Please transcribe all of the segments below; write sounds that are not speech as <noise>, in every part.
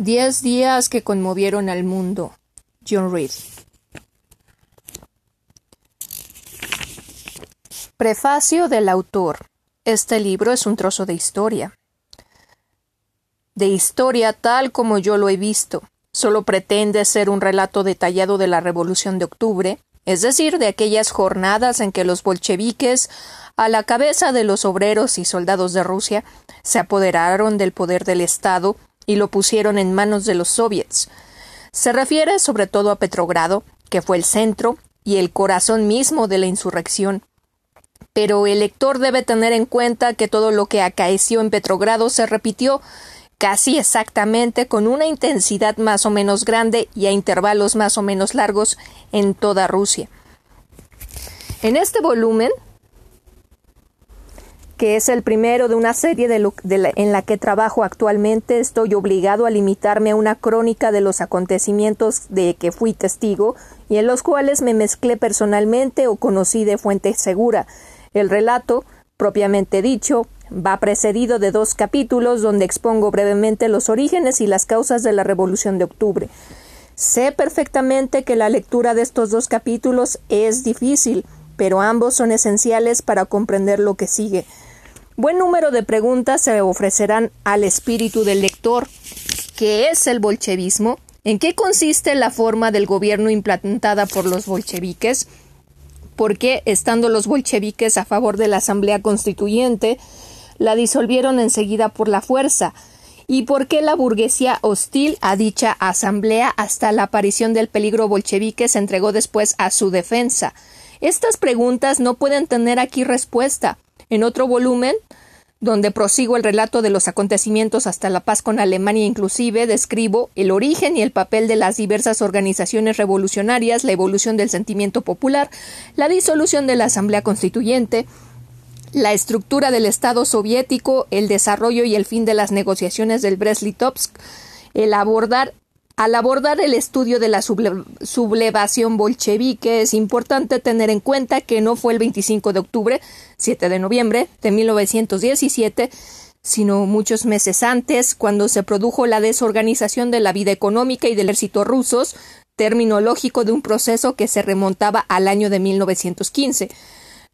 Diez días que conmovieron al mundo. John Reed. Prefacio del autor. Este libro es un trozo de historia. De historia tal como yo lo he visto. Solo pretende ser un relato detallado de la Revolución de Octubre, es decir, de aquellas jornadas en que los bolcheviques, a la cabeza de los obreros y soldados de Rusia, se apoderaron del poder del Estado y lo pusieron en manos de los soviets. Se refiere sobre todo a Petrogrado, que fue el centro y el corazón mismo de la insurrección. Pero el lector debe tener en cuenta que todo lo que acaeció en Petrogrado se repitió casi exactamente con una intensidad más o menos grande y a intervalos más o menos largos en toda Rusia. En este volumen que es el primero de una serie en la que trabajo actualmente, estoy obligado a limitarme a una crónica de los acontecimientos de que fui testigo y en los cuales me mezclé personalmente o conocí de fuente segura. El relato, propiamente dicho, va precedido de dos capítulos donde expongo brevemente los orígenes y las causas de la Revolución de Octubre. Sé perfectamente que la lectura de estos dos capítulos es difícil, pero ambos son esenciales para comprender lo que sigue. Buen número de preguntas se ofrecerán al espíritu del lector. ¿Qué es el bolchevismo? ¿En qué consiste la forma del gobierno implantada por los bolcheviques? ¿Por qué, estando los bolcheviques a favor de la Asamblea Constituyente, la disolvieron enseguida por la fuerza? ¿Y por qué la burguesía hostil a dicha asamblea hasta la aparición del peligro bolchevique se entregó después a su defensa? Estas preguntas no pueden tener aquí respuesta. En otro volumen, donde prosigo el relato de los acontecimientos hasta la paz con Alemania inclusive, describo el origen y el papel de las diversas organizaciones revolucionarias, la evolución del sentimiento popular, la disolución de la Asamblea Constituyente, la estructura del Estado soviético, el desarrollo y el fin de las negociaciones del Brest-Litovsk, el abordar al abordar el estudio de la sublevación bolchevique, es importante tener en cuenta que no fue el 25 de octubre, 7 de noviembre de 1917, sino muchos meses antes, cuando se produjo la desorganización de la vida económica y del ejército rusos, término lógico de un proceso que se remontaba al año de 1915.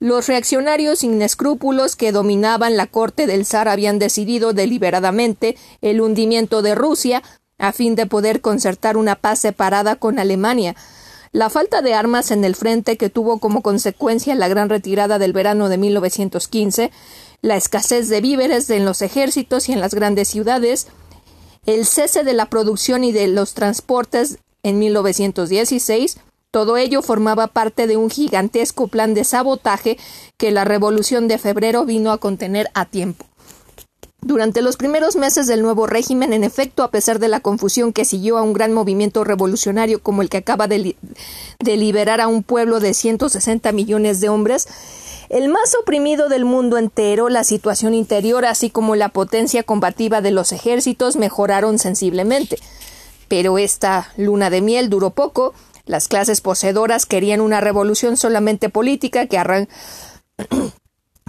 Los reaccionarios sin escrúpulos que dominaban la corte del zar habían decidido deliberadamente el hundimiento de Rusia a fin de poder concertar una paz separada con Alemania. La falta de armas en el frente que tuvo como consecuencia la gran retirada del verano de 1915, la escasez de víveres en los ejércitos y en las grandes ciudades, el cese de la producción y de los transportes en 1916, todo ello formaba parte de un gigantesco plan de sabotaje que la Revolución de Febrero vino a contener a tiempo. Durante los primeros meses del nuevo régimen, en efecto, a pesar de la confusión que siguió a un gran movimiento revolucionario como el que acaba de, liberar a un pueblo de 160 millones de hombres, el más oprimido del mundo entero, la situación interior, así como la potencia combativa de los ejércitos, mejoraron sensiblemente. Pero esta luna de miel duró poco. Las clases poseedoras querían una revolución solamente política que arran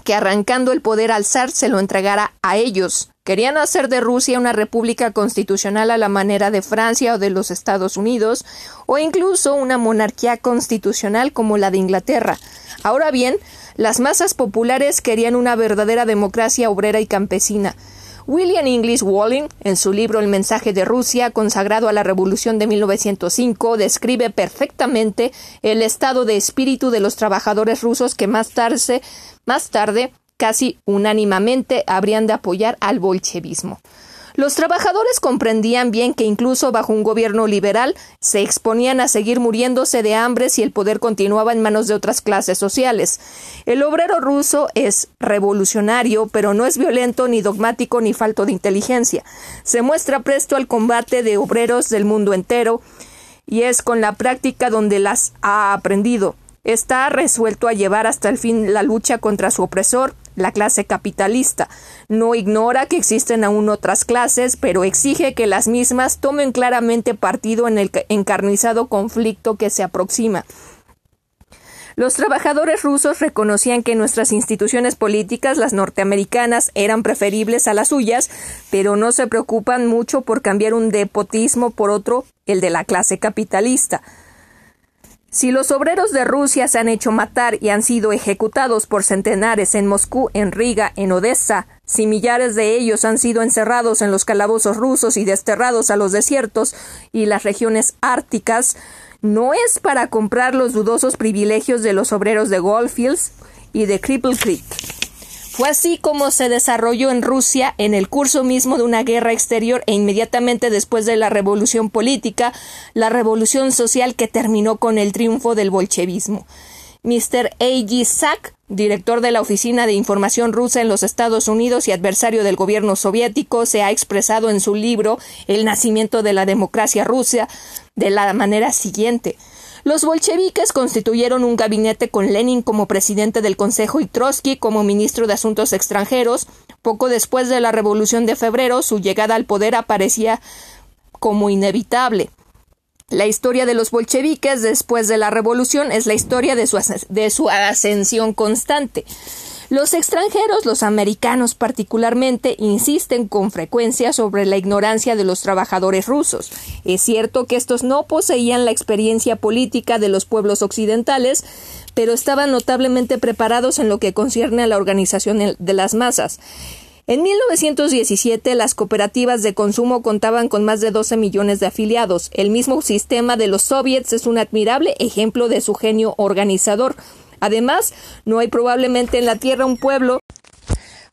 que arrancando el poder al zar se lo entregara a ellos. Querían hacer de Rusia una república constitucional a la manera de Francia o de los Estados Unidos, o incluso una monarquía constitucional como la de Inglaterra. Ahora bien, las masas populares querían una verdadera democracia obrera y campesina. William English Walling, en su libro El mensaje de Rusia, consagrado a la Revolución de 1905, describe perfectamente el estado de espíritu de los trabajadores rusos que más tarde, más tarde casi unánimemente habrían de apoyar al bolchevismo. Los trabajadores comprendían bien que incluso bajo un gobierno liberal se exponían a seguir muriéndose de hambre si el poder continuaba en manos de otras clases sociales. El obrero ruso es revolucionario, pero no es violento ni dogmático ni falto de inteligencia. Se muestra presto al combate de obreros del mundo entero y es con la práctica donde las ha aprendido. Está resuelto a llevar hasta el fin la lucha contra su opresor, la clase capitalista. No ignora que existen aún otras clases, pero exige que las mismas tomen claramente partido en el encarnizado conflicto que se aproxima. Los trabajadores rusos reconocían que nuestras instituciones políticas, las norteamericanas, eran preferibles a las suyas, pero no se preocupan mucho por cambiar un depotismo por otro, el de la clase capitalista. Si los obreros de Rusia se han hecho matar y han sido ejecutados por centenares en Moscú, en Riga, en Odessa, si millares de ellos han sido encerrados en los calabozos rusos y desterrados a los desiertos y las regiones árticas, no es para comprar los dudosos privilegios de los obreros de Goldfields y de Cripple Creek. Fue así como se desarrolló en Rusia en el curso mismo de una guerra exterior e inmediatamente después de la revolución política, la revolución social que terminó con el triunfo del bolchevismo. Mr. A. G. Sack, director de la Oficina de Información Rusa en los Estados Unidos y adversario del gobierno soviético, se ha expresado en su libro El nacimiento de la democracia rusa de la manera siguiente. Los bolcheviques constituyeron un gabinete con Lenin como presidente del Consejo y Trotsky como ministro de Asuntos Extranjeros. Poco después de la Revolución de Febrero, su llegada al poder aparecía como inevitable. La historia de los bolcheviques después de la revolución es la historia de su, de su ascensión constante. Los extranjeros, los americanos particularmente, insisten con frecuencia sobre la ignorancia de los trabajadores rusos. Es cierto que estos no poseían la experiencia política de los pueblos occidentales, pero estaban notablemente preparados en lo que concierne a la organización de las masas. En 1917 las cooperativas de consumo contaban con más de 12 millones de afiliados. El mismo sistema de los soviets es un admirable ejemplo de su genio organizador. Además, no hay probablemente en la Tierra un pueblo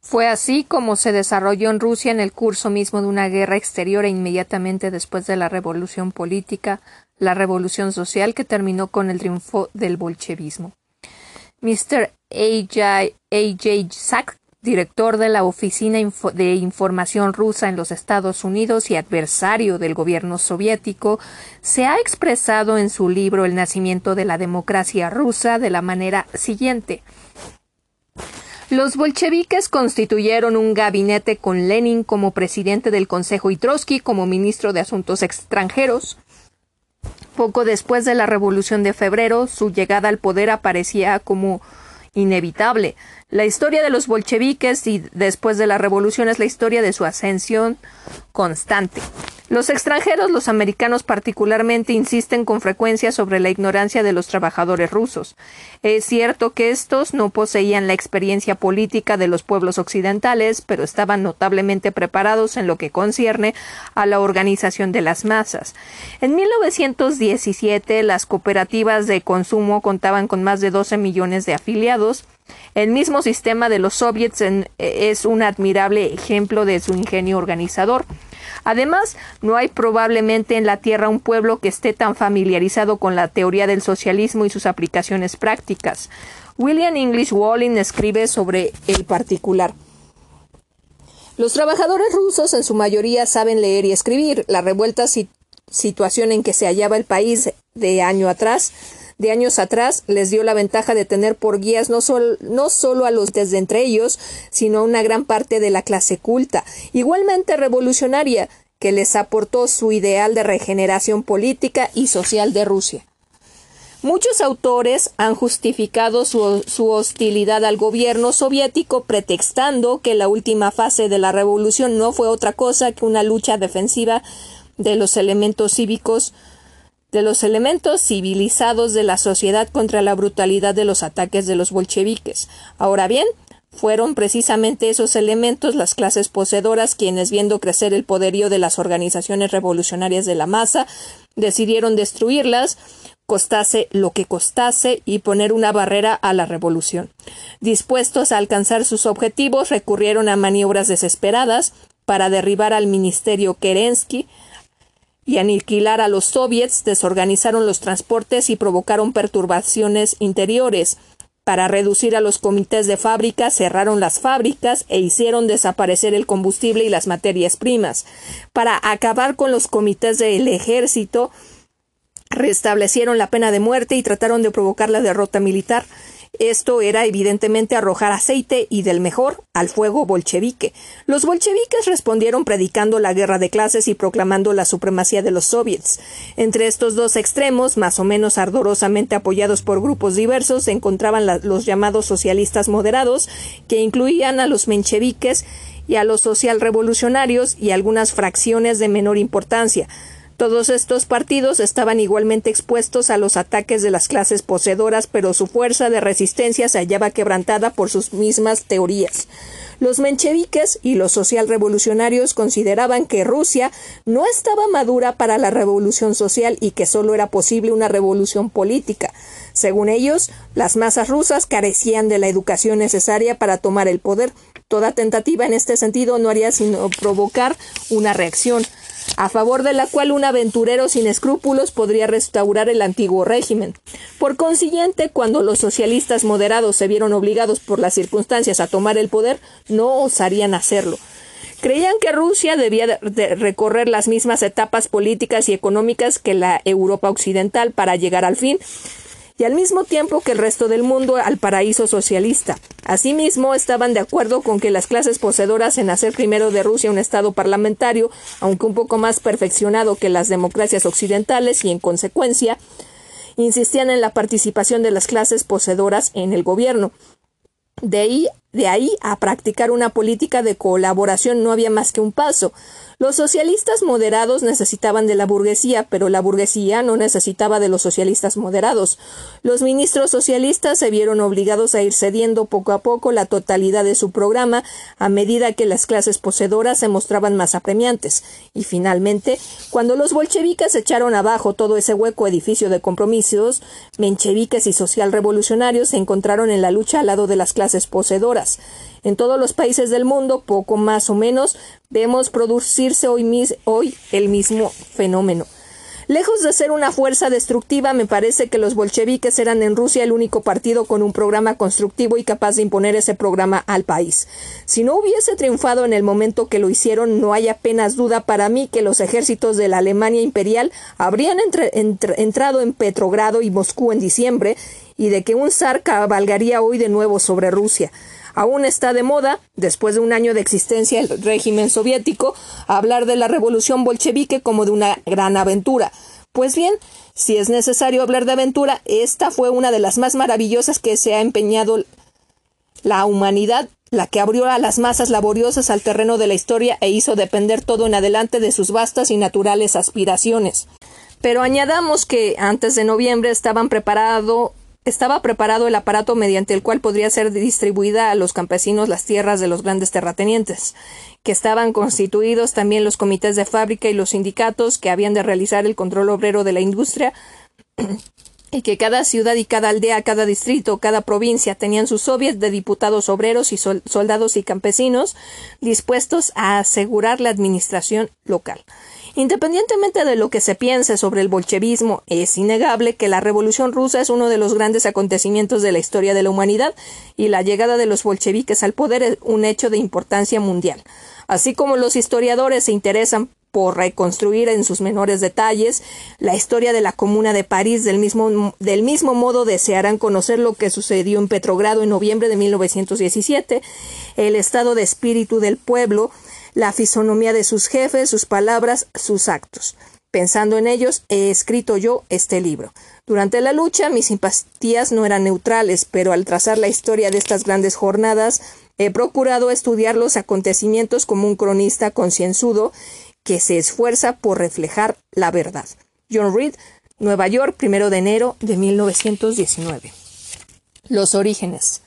fue así como se desarrolló en Rusia en el curso mismo de una guerra exterior e inmediatamente después de la revolución política, la revolución social que terminó con el triunfo del bolchevismo. Mr. A. J. Sack director de la Oficina de Información rusa en los Estados Unidos y adversario del gobierno soviético, se ha expresado en su libro El nacimiento de la democracia rusa de la manera siguiente. Los bolcheviques constituyeron un gabinete con Lenin como presidente del Consejo y Trotsky como ministro de Asuntos Extranjeros. Poco después de la Revolución de Febrero, su llegada al poder aparecía como inevitable. La historia de los bolcheviques y después de la revolución es la historia de su ascensión constante. Los extranjeros, los americanos particularmente, insisten con frecuencia sobre la ignorancia de los trabajadores rusos. Es cierto que estos no poseían la experiencia política de los pueblos occidentales, pero estaban notablemente preparados en lo que concierne a la organización de las masas. En 1917, las cooperativas de consumo contaban con más de 12 millones de afiliados, el mismo sistema de los soviets es un admirable ejemplo de su ingenio organizador. Además, no hay probablemente en la Tierra un pueblo que esté tan familiarizado con la teoría del socialismo y sus aplicaciones prácticas. William English Walling escribe sobre el particular. Los trabajadores rusos en su mayoría saben leer y escribir. La revuelta situación en que se hallaba el país de año atrás de años atrás les dio la ventaja de tener por guías no, no solo a los desde entre ellos, sino a una gran parte de la clase culta, igualmente revolucionaria, que les aportó su ideal de regeneración política y social de Rusia. Muchos autores han justificado su, su, hostilidad al gobierno soviético pretextando que la última fase de la revolución no fue otra cosa que una lucha defensiva de los elementos cívicos de los elementos civilizados de la sociedad contra la brutalidad de los ataques de los bolcheviques. Ahora bien, fueron precisamente esos elementos las clases poseedoras quienes, viendo crecer el poderío de las organizaciones revolucionarias de la masa, decidieron destruirlas, costase lo que costase, y poner una barrera a la revolución. Dispuestos a alcanzar sus objetivos, recurrieron a maniobras desesperadas para derribar al ministerio Kerensky, y aniquilar a los soviets, desorganizaron los transportes y provocaron perturbaciones interiores. Para reducir a los comités de fábrica, cerraron las fábricas e hicieron desaparecer el combustible y las materias primas. Para acabar con los comités del ejército, restablecieron la pena de muerte y trataron de provocar la derrota militar. Esto era evidentemente arrojar aceite y del mejor al fuego bolchevique. Los bolcheviques respondieron predicando la guerra de clases y proclamando la supremacía de los soviets. Entre estos dos extremos, más o menos ardorosamente apoyados por grupos diversos, se encontraban los llamados socialistas moderados, que incluían a los mencheviques y a los socialrevolucionarios y algunas fracciones de menor importancia. Todos estos partidos estaban igualmente expuestos a los ataques de las clases poseedoras, pero su fuerza de resistencia se hallaba quebrantada por sus mismas teorías. Los mencheviques y los socialrevolucionarios consideraban que Rusia no estaba madura para la revolución social y que solo era posible una revolución política. Según ellos, las masas rusas carecían de la educación necesaria para tomar el poder. Toda tentativa en este sentido no haría sino provocar una reacción a favor de la cual un aventurero sin escrúpulos podría restaurar el antiguo régimen. Por consiguiente, cuando los socialistas moderados se vieron obligados por las circunstancias a tomar el poder, no osarían hacerlo. Creían que Rusia debía recorrer las mismas etapas políticas y económicas que la Europa occidental para llegar al fin, y al mismo tiempo que el resto del mundo al paraíso socialista. Asimismo, estaban de acuerdo con que las clases poseedoras en hacer primero de Rusia un Estado parlamentario, aunque un poco más perfeccionado que las democracias occidentales y, en consecuencia, insistían en la participación de las clases poseedoras en el gobierno. De ahí, de ahí a practicar una política de colaboración no había más que un paso. Los socialistas moderados necesitaban de la burguesía, pero la burguesía no necesitaba de los socialistas moderados. Los ministros socialistas se vieron obligados a ir cediendo poco a poco la totalidad de su programa a medida que las clases poseedoras se mostraban más apremiantes. Y finalmente, cuando los bolcheviques echaron abajo todo ese hueco edificio de compromisos, mencheviques y socialrevolucionarios se encontraron en la lucha al lado de las clases poseedoras. En todos los países del mundo, poco más o menos, vemos producirse hoy, el mismo fenómeno. Lejos de ser una fuerza destructiva, me parece que los bolcheviques eran en Rusia el único partido con un programa constructivo y capaz de imponer ese programa al país. Si no hubiese triunfado en el momento que lo hicieron, no hay apenas duda para mí que los ejércitos de la Alemania imperial habrían entrado en Petrogrado y Moscú en diciembre y de que un zar cabalgaría hoy de nuevo sobre Rusia. Aún está de moda, después de un año de existencia del régimen soviético, hablar de la revolución bolchevique como de una gran aventura. Pues bien, si es necesario hablar de aventura, esta fue una de las más maravillosas que se ha empeñado la humanidad, la que abrió a las masas laboriosas al terreno de la historia e hizo depender todo en adelante de sus vastas y naturales aspiraciones. Pero añadamos que antes de noviembre estaban preparados estaba preparado el aparato mediante el cual podría ser distribuida a los campesinos las tierras de los grandes terratenientes, que estaban constituidos también los comités de fábrica y los sindicatos que habían de realizar el control obrero de la industria, y que cada ciudad y cada aldea, cada distrito, cada provincia tenían sus soviets de diputados obreros y soldados y campesinos dispuestos a asegurar la administración local. Independientemente de lo que se piense sobre el bolchevismo, es innegable que la Revolución rusa es uno de los grandes acontecimientos de la historia de la humanidad y la llegada de los bolcheviques al poder es un hecho de importancia mundial. Así como los historiadores se interesan por reconstruir en sus menores detalles la historia de la Comuna de París del mismo, del mismo modo desearán conocer lo que sucedió en Petrogrado en noviembre de 1917, el estado de espíritu del pueblo, la fisonomía de sus jefes, sus palabras, sus actos. Pensando en ellos, he escrito yo este libro. Durante la lucha, mis simpatías no eran neutrales, pero al trazar la historia de estas grandes jornadas, he procurado estudiar los acontecimientos como un cronista concienzudo que se esfuerza por reflejar la verdad. John Reed, Nueva York, primero de enero de 1919. Los orígenes.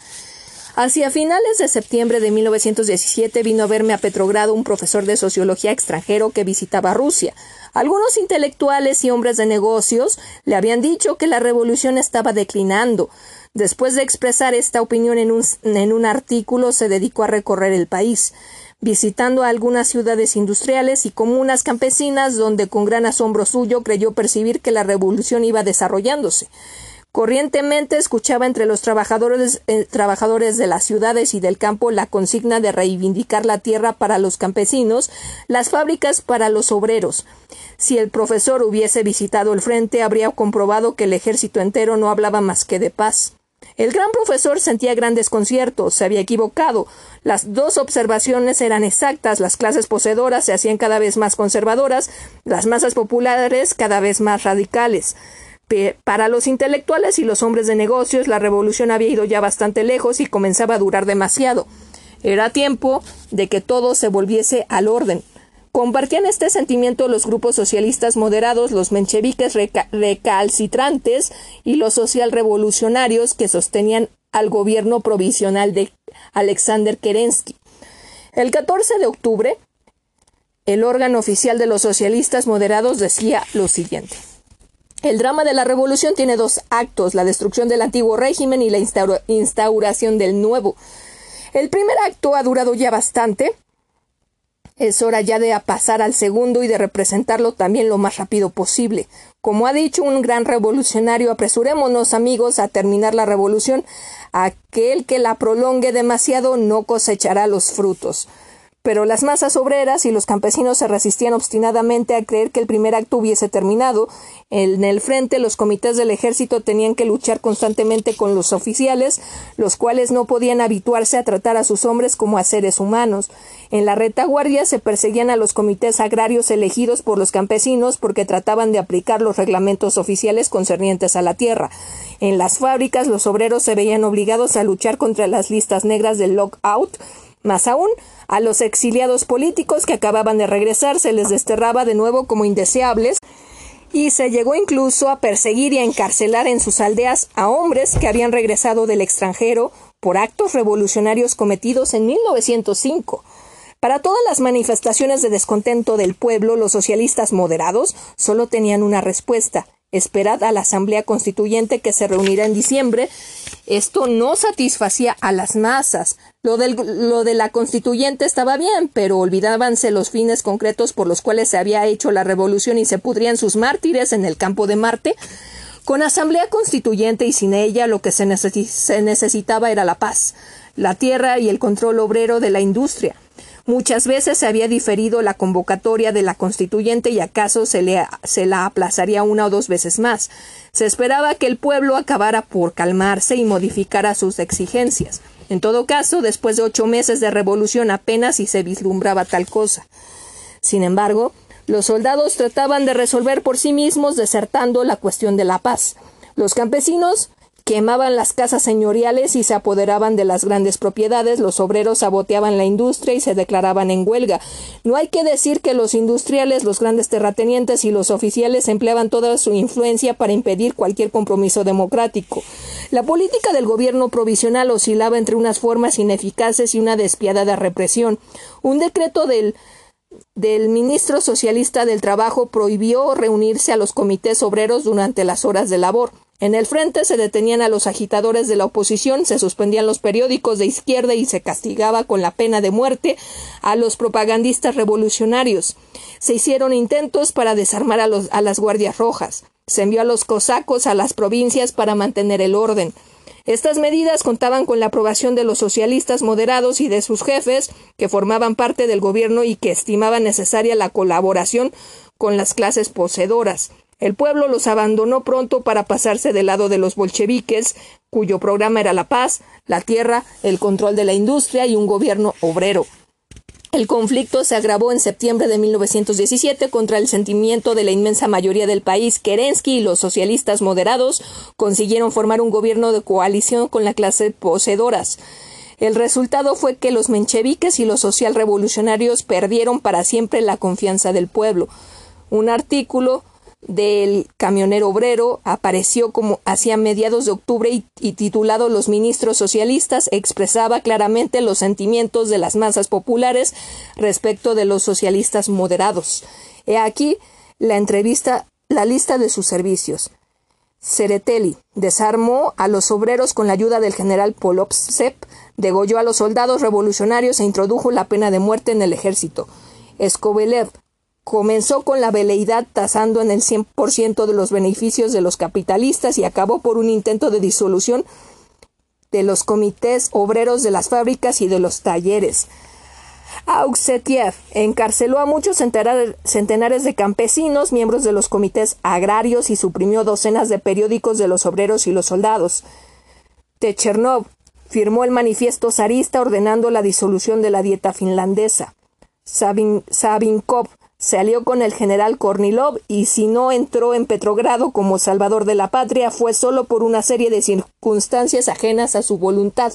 Hacia finales de septiembre de 1917 vino a verme a Petrogrado un profesor de sociología extranjero que visitaba Rusia. Algunos intelectuales y hombres de negocios le habían dicho que la revolución estaba declinando. Después de expresar esta opinión en un, en un artículo, se dedicó a recorrer el país visitando algunas ciudades industriales y comunas campesinas donde con gran asombro suyo creyó percibir que la revolución iba desarrollándose. Corrientemente escuchaba entre los trabajadores, eh, trabajadores de las ciudades y del campo la consigna de reivindicar la tierra para los campesinos, las fábricas para los obreros. Si el profesor hubiese visitado el frente, habría comprobado que el ejército entero no hablaba más que de paz. El gran profesor sentía gran desconcierto, se había equivocado. Las dos observaciones eran exactas, las clases poseedoras se hacían cada vez más conservadoras, las masas populares cada vez más radicales. Para los intelectuales y los hombres de negocios la revolución había ido ya bastante lejos y comenzaba a durar demasiado. Era tiempo de que todo se volviese al orden. Compartían este sentimiento los grupos socialistas moderados, los mencheviques recalcitrantes y los socialrevolucionarios que sostenían al gobierno provisional de Alexander Kerensky. El 14 de octubre, el órgano oficial de los socialistas moderados decía lo siguiente. El drama de la revolución tiene dos actos, la destrucción del antiguo régimen y la instauración del nuevo. El primer acto ha durado ya bastante, es hora ya de pasar al segundo y de representarlo también lo más rápido posible. Como ha dicho un gran revolucionario, apresurémonos, amigos, a terminar la revolución. Aquel que la prolongue demasiado no cosechará los frutos pero las masas obreras y los campesinos se resistían obstinadamente a creer que el primer acto hubiese terminado. En el frente los comités del ejército tenían que luchar constantemente con los oficiales, los cuales no podían habituarse a tratar a sus hombres como a seres humanos. En la retaguardia se perseguían a los comités agrarios elegidos por los campesinos porque trataban de aplicar los reglamentos oficiales concernientes a la tierra. En las fábricas los obreros se veían obligados a luchar contra las listas negras del lockout más aún, a los exiliados políticos que acababan de regresar se les desterraba de nuevo como indeseables y se llegó incluso a perseguir y a encarcelar en sus aldeas a hombres que habían regresado del extranjero por actos revolucionarios cometidos en 1905. Para todas las manifestaciones de descontento del pueblo, los socialistas moderados solo tenían una respuesta Esperad a la Asamblea Constituyente que se reunirá en diciembre. Esto no satisfacía a las masas. Lo, lo de la constituyente estaba bien, pero olvidábanse los fines concretos por los cuales se había hecho la revolución y se pudrían sus mártires en el campo de Marte. Con asamblea constituyente y sin ella lo que se, se necesitaba era la paz, la tierra y el control obrero de la industria. Muchas veces se había diferido la convocatoria de la constituyente y acaso se, le, se la aplazaría una o dos veces más. Se esperaba que el pueblo acabara por calmarse y modificara sus exigencias. En todo caso, después de ocho meses de revolución apenas si se vislumbraba tal cosa. Sin embargo, los soldados trataban de resolver por sí mismos desertando la cuestión de la paz. Los campesinos quemaban las casas señoriales y se apoderaban de las grandes propiedades, los obreros saboteaban la industria y se declaraban en huelga. No hay que decir que los industriales, los grandes terratenientes y los oficiales empleaban toda su influencia para impedir cualquier compromiso democrático. La política del gobierno provisional oscilaba entre unas formas ineficaces y una despiadada represión. Un decreto del del ministro socialista del Trabajo prohibió reunirse a los comités obreros durante las horas de labor. En el frente se detenían a los agitadores de la oposición, se suspendían los periódicos de izquierda y se castigaba con la pena de muerte a los propagandistas revolucionarios. Se hicieron intentos para desarmar a, a las guardias rojas. Se envió a los cosacos a las provincias para mantener el orden. Estas medidas contaban con la aprobación de los socialistas moderados y de sus jefes, que formaban parte del gobierno y que estimaban necesaria la colaboración con las clases poseedoras. El pueblo los abandonó pronto para pasarse del lado de los bolcheviques, cuyo programa era la paz, la tierra, el control de la industria y un gobierno obrero. El conflicto se agravó en septiembre de 1917 contra el sentimiento de la inmensa mayoría del país. Kerensky y los socialistas moderados consiguieron formar un gobierno de coalición con la clase poseedoras. El resultado fue que los mencheviques y los socialrevolucionarios perdieron para siempre la confianza del pueblo. Un artículo del camionero obrero apareció como hacia mediados de octubre y, titulado Los ministros socialistas expresaba claramente los sentimientos de las masas populares respecto de los socialistas moderados. He aquí la entrevista, la lista de sus servicios. Sereteli desarmó a los obreros con la ayuda del general Polovtsev, degolló a los soldados revolucionarios e introdujo la pena de muerte en el ejército. Skobelev Comenzó con la veleidad tasando en el 100% de los beneficios de los capitalistas y acabó por un intento de disolución de los comités obreros de las fábricas y de los talleres. Auxetiev encarceló a muchos centenares de campesinos, miembros de los comités agrarios y suprimió docenas de periódicos de los obreros y los soldados. Techernov firmó el manifiesto zarista ordenando la disolución de la dieta finlandesa. Savinkov se alió con el general Kornilov y si no entró en Petrogrado como salvador de la patria fue solo por una serie de circunstancias ajenas a su voluntad.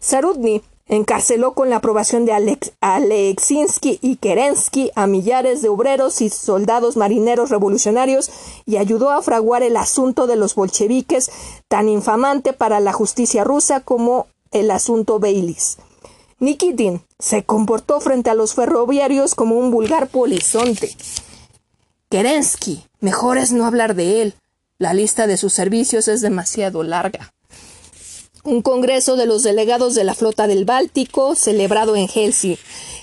Sarudny encarceló con la aprobación de Alex y Kerensky a millares de obreros y soldados marineros revolucionarios y ayudó a fraguar el asunto de los bolcheviques tan infamante para la justicia rusa como el asunto Beilis. Nikitin se comportó frente a los ferroviarios como un vulgar polizonte. Kerensky, mejor es no hablar de él. La lista de sus servicios es demasiado larga. Un congreso de los delegados de la flota del Báltico, celebrado en Helsinki,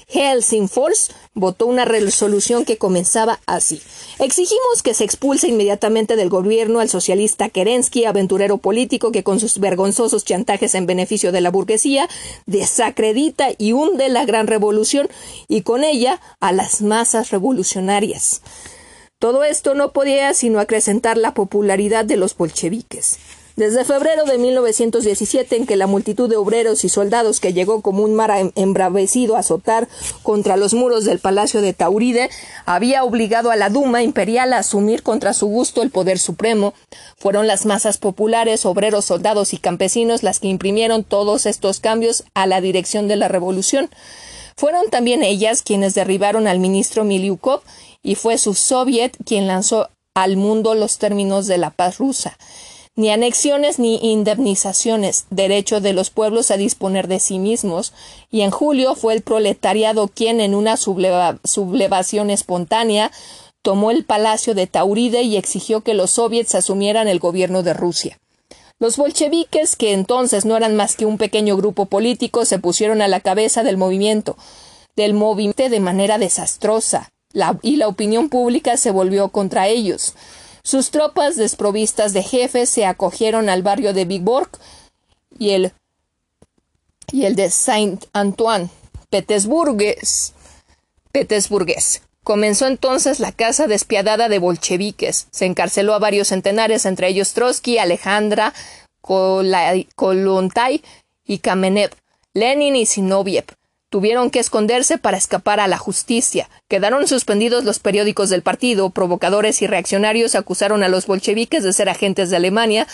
Helsingfors, votó una resolución que comenzaba así. Exigimos que se expulse inmediatamente del gobierno al socialista Kerensky, aventurero político que con sus vergonzosos chantajes en beneficio de la burguesía desacredita y hunde la gran revolución y con ella a las masas revolucionarias. Todo esto no podía sino acrecentar la popularidad de los bolcheviques. Desde febrero de 1917, en que la multitud de obreros y soldados que llegó como un mar em-, embravecido a azotar contra los muros del palacio de Tauride, había obligado a la Duma imperial a asumir contra su gusto el poder supremo, fueron las masas populares, obreros, soldados y campesinos las que imprimieron todos estos cambios a la dirección de la revolución. Fueron también ellas quienes derribaron al ministro Miliukov y fue su soviet quien lanzó al mundo los términos de la paz rusa ni anexiones ni indemnizaciones, derecho de los pueblos a disponer de sí mismos, y en julio fue el proletariado quien, en una sublevación espontánea, tomó el palacio de Tauride y exigió que los soviets asumieran el gobierno de Rusia. Los bolcheviques, que entonces no eran más que un pequeño grupo político, se pusieron a la cabeza del movimiento, del movimiento de manera desastrosa, y la opinión pública se volvió contra ellos. Sus tropas desprovistas de jefes se acogieron al barrio de Viborg y el, y el de Saint-Antoine, Petersburgues. Comenzó entonces la caza despiadada de bolcheviques. Se encarceló a varios centenares, entre ellos Trotsky, Alejandra, Kolontay y Kamenev, Lenin y Sinoviev. Tuvieron que esconderse para escapar a la justicia. Quedaron suspendidos los periódicos del partido. Provocadores y reaccionarios acusaron a los bolcheviques de ser agentes de Alemania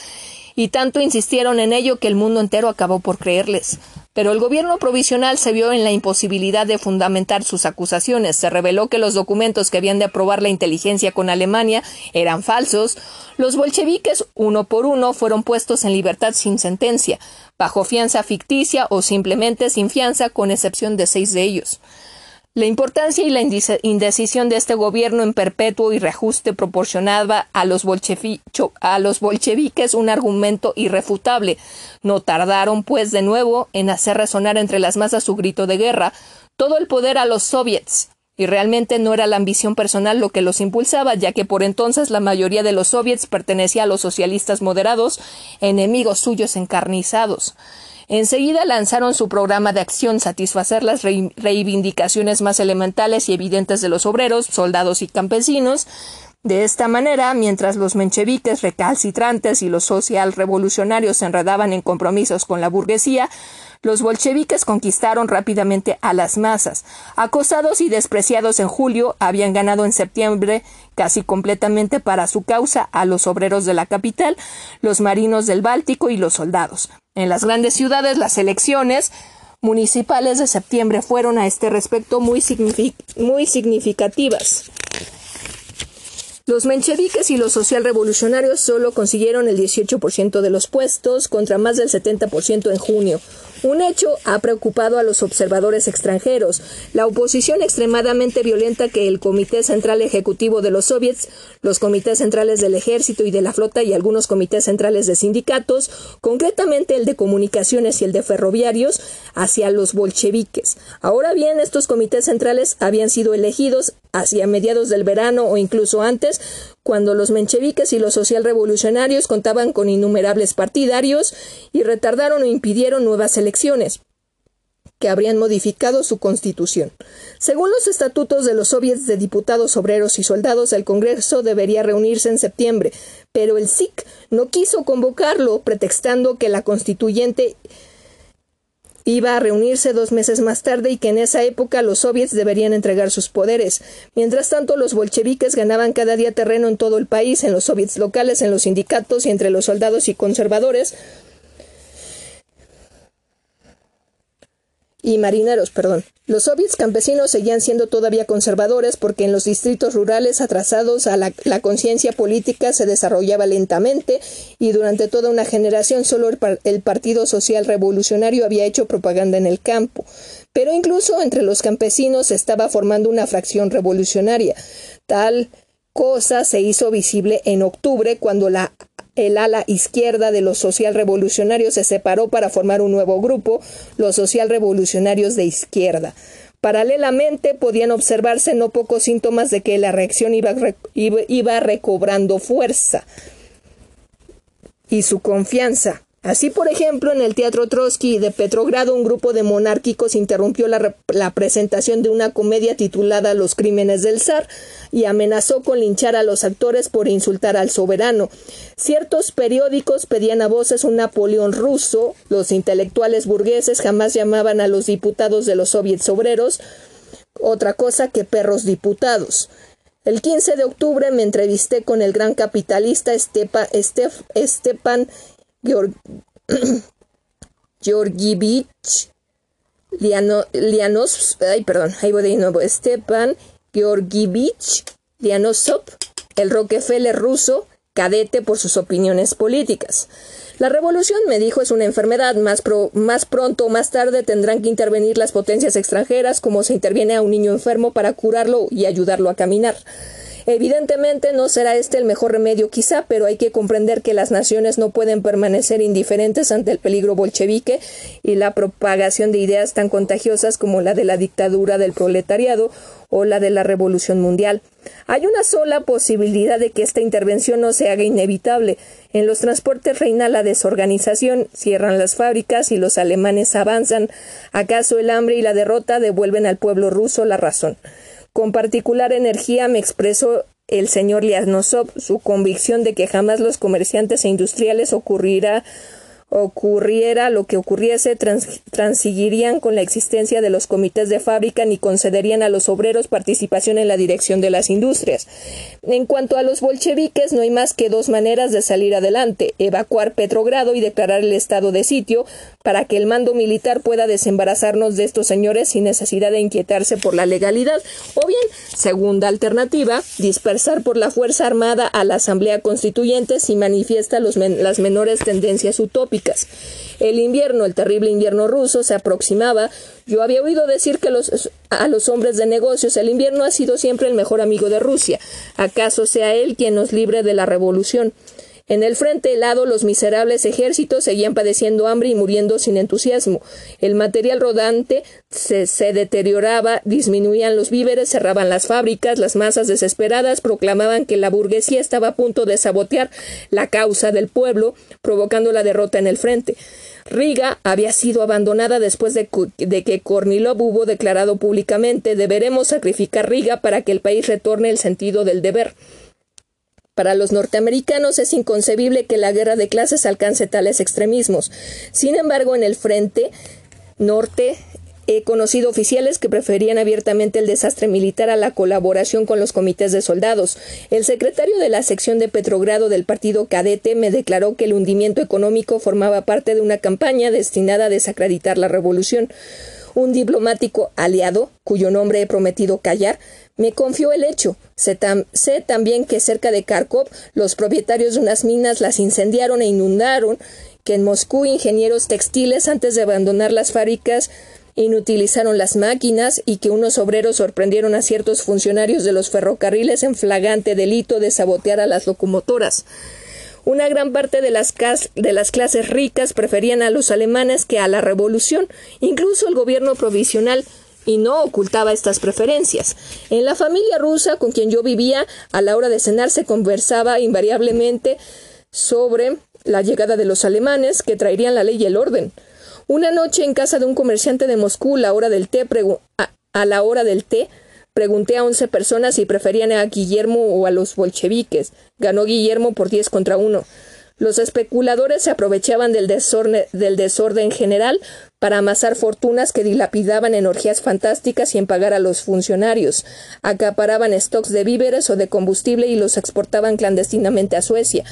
y tanto insistieron en ello que el mundo entero acabó por creerles. Pero el gobierno provisional se vio en la imposibilidad de fundamentar sus acusaciones. Se reveló que los documentos que habían de aprobar la inteligencia con Alemania eran falsos. Los bolcheviques, uno por uno, fueron puestos en libertad sin sentencia, bajo fianza ficticia o simplemente sin fianza, con excepción de seis de ellos. La importancia y la indecisión de este gobierno en perpetuo y reajuste proporcionaba a los, a los bolcheviques un argumento irrefutable. No tardaron, pues, de nuevo en hacer resonar entre las masas su grito de guerra, todo el poder a los soviets. Y realmente no era la ambición personal lo que los impulsaba, ya que por entonces la mayoría de los soviets pertenecía a los socialistas moderados, enemigos suyos encarnizados. Enseguida lanzaron su programa de acción, satisfacer las reivindicaciones más elementales y evidentes de los obreros, soldados y campesinos. De esta manera, mientras los mencheviques recalcitrantes y los social revolucionarios se enredaban en compromisos con la burguesía, los bolcheviques conquistaron rápidamente a las masas. Acosados y despreciados en julio, habían ganado en septiembre casi completamente para su causa a los obreros de la capital, los marinos del Báltico y los soldados. En las grandes ciudades, las elecciones municipales de septiembre fueron a este respecto muy significativas. Los mencheviques y los socialrevolucionarios solo consiguieron el 18% de los puestos contra más del 70% en junio. Un hecho ha preocupado a los observadores extranjeros. La oposición extremadamente violenta que el Comité Central Ejecutivo de los Soviets, los comités centrales del Ejército y de la Flota y algunos comités centrales de sindicatos, concretamente el de comunicaciones y el de ferroviarios, hacia los bolcheviques. Ahora bien, estos comités centrales habían sido elegidos hacia mediados del verano o incluso antes, cuando los mencheviques y los socialrevolucionarios contaban con innumerables partidarios y retardaron o impidieron nuevas elecciones. que habrían modificado su constitución. Según los estatutos de los soviets de diputados obreros y soldados, el Congreso debería reunirse en septiembre, pero el SIC no quiso convocarlo, pretextando que la constituyente iba a reunirse dos meses más tarde y que en esa época los soviets deberían entregar sus poderes. Mientras tanto, los bolcheviques ganaban cada día terreno en todo el país, en los soviets locales, en los sindicatos y entre los soldados y conservadores, y marineros, perdón. Los soviets campesinos seguían siendo todavía conservadores porque en los distritos rurales atrasados a la, conciencia política se desarrollaba lentamente y durante toda una generación solo el, el Partido Social Revolucionario había hecho propaganda en el campo. Pero incluso entre los campesinos se estaba formando una fracción revolucionaria. Tal cosa se hizo visible en octubre cuando la el ala izquierda de los socialrevolucionarios se separó para formar un nuevo grupo, los socialrevolucionarios de izquierda. Paralelamente podían observarse no pocos síntomas de que la reacción iba, iba recobrando fuerza y su confianza. Así, por ejemplo, en el Teatro Trotsky de Petrogrado, un grupo de monárquicos interrumpió la, presentación de una comedia titulada Los crímenes del zar y amenazó con linchar a los actores por insultar al soberano. Ciertos periódicos pedían a voces un Napoleón ruso, los intelectuales burgueses jamás llamaban a los diputados de los soviets obreros otra cosa que perros diputados. El 15 de octubre me entrevisté con el gran capitalista Estepa, <coughs> Georgievich Lianos, ay, perdón, ahí voy de nuevo, Stepan Georgievich Lianosov, el Rockefeller ruso, cadete por sus opiniones políticas. La revolución, me dijo, es una enfermedad. Más, más pronto o más tarde tendrán que intervenir las potencias extranjeras, como se interviene a un niño enfermo para curarlo y ayudarlo a caminar. Evidentemente no será este el mejor remedio quizá, pero hay que comprender que las naciones no pueden permanecer indiferentes ante el peligro bolchevique y la propagación de ideas tan contagiosas como la de la dictadura del proletariado o la de la revolución mundial. Hay una sola posibilidad de que esta intervención no se haga inevitable. En los transportes reina la desorganización, cierran las fábricas y los alemanes avanzan. ¿Acaso el hambre y la derrota devuelven al pueblo ruso la razón? Con particular energía me expresó el señor Liasnosov su convicción de que jamás los comerciantes e industriales ocurrirá ocurriera lo que ocurriese, transigirían con la existencia de los comités de fábrica ni concederían a los obreros participación en la dirección de las industrias. En cuanto a los bolcheviques, no hay más que dos maneras de salir adelante evacuar Petrogrado y declarar el estado de sitio para que el mando militar pueda desembarazarnos de estos señores sin necesidad de inquietarse por la legalidad, o bien, segunda alternativa, dispersar por la Fuerza Armada a la Asamblea Constituyente si manifiesta las menores tendencias utópicas el invierno, el terrible invierno ruso, se aproximaba. Yo había oído decir que a los hombres de negocios el invierno ha sido siempre el mejor amigo de Rusia. ¿Acaso sea él quien nos libre de la revolución? En el frente helado los miserables ejércitos seguían padeciendo hambre y muriendo sin entusiasmo. El material rodante se, deterioraba, disminuían los víveres, cerraban las fábricas, las masas desesperadas proclamaban que la burguesía estaba a punto de sabotear la causa del pueblo, provocando la derrota en el frente. Riga había sido abandonada después de, de, que Kornilov hubo declarado públicamente deberemos sacrificar Riga para que el país retorne el sentido del deber. Para los norteamericanos es inconcebible que la guerra de clases alcance tales extremismos. Sin embargo, en el frente norte he conocido oficiales que preferían abiertamente el desastre militar a la colaboración con los comités de soldados. El secretario de la sección de Petrogrado del partido cadete me declaró que el hundimiento económico formaba parte de una campaña destinada a desacreditar la revolución. Un diplomático aliado, cuyo nombre he prometido callar, me confió el hecho. Sé, también que cerca de Kharkov los propietarios de unas minas las incendiaron e inundaron, que en Moscú ingenieros textiles antes de abandonar las fábricas inutilizaron las máquinas y que unos obreros sorprendieron a ciertos funcionarios de los ferrocarriles en flagante delito de sabotear a las locomotoras. Una gran parte de las, clases ricas preferían a los alemanes que a la revolución. Incluso el gobierno provisional y no ocultaba estas preferencias. En la familia rusa con quien yo vivía, a la hora de cenar se conversaba invariablemente sobre la llegada de los alemanes que traerían la ley y el orden. Una noche en casa de un comerciante de Moscú, la hora del té a, la hora del té, pregunté a once personas si preferían a Guillermo o a los bolcheviques. Ganó Guillermo por diez contra uno. Los especuladores se aprovechaban del desorden, del desorden general para amasar fortunas que dilapidaban en orgías fantásticas y en pagar a los funcionarios. Acaparaban stocks de víveres o de combustible y los exportaban clandestinamente a Suecia.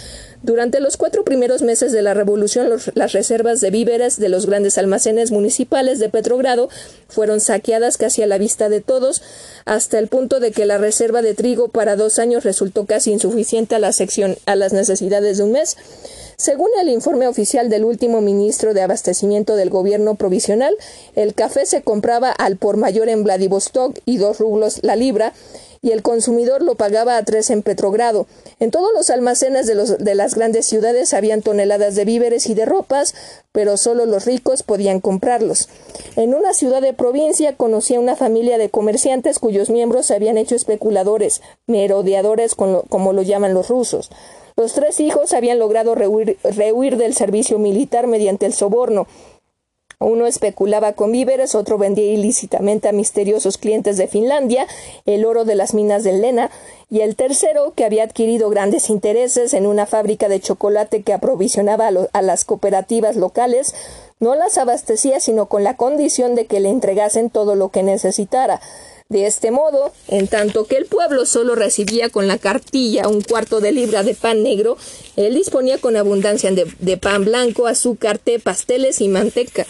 Durante los cuatro primeros meses de la Revolución, las reservas de víveres de los grandes almacenes municipales de Petrogrado fueron saqueadas casi a la vista de todos, hasta el punto de que la reserva de trigo para dos años resultó casi insuficiente a, la sección, a las necesidades de un mes. Según el informe oficial del último ministro de Abastecimiento del Gobierno Provisional, el café se compraba al por mayor en Vladivostok y dos rublos la libra, y el consumidor lo pagaba a tres en Petrogrado. En todos los almacenes de, las grandes ciudades habían toneladas de víveres y de ropas, pero solo los ricos podían comprarlos. En una ciudad de provincia conocí a una familia de comerciantes cuyos miembros se habían hecho especuladores, merodeadores como lo llaman los rusos. Los tres hijos habían logrado rehuir del servicio militar mediante el soborno, uno especulaba con víveres, otro vendía ilícitamente a misteriosos clientes de Finlandia el oro de las minas de Lena, y el tercero, que había adquirido grandes intereses en una fábrica de chocolate que aprovisionaba a, las cooperativas locales, no las abastecía sino con la condición de que le entregasen todo lo que necesitara. De este modo, en tanto que el pueblo solo recibía con la cartilla un cuarto de libra de pan negro, él disponía con abundancia de, pan blanco, azúcar, té, pasteles y manteca.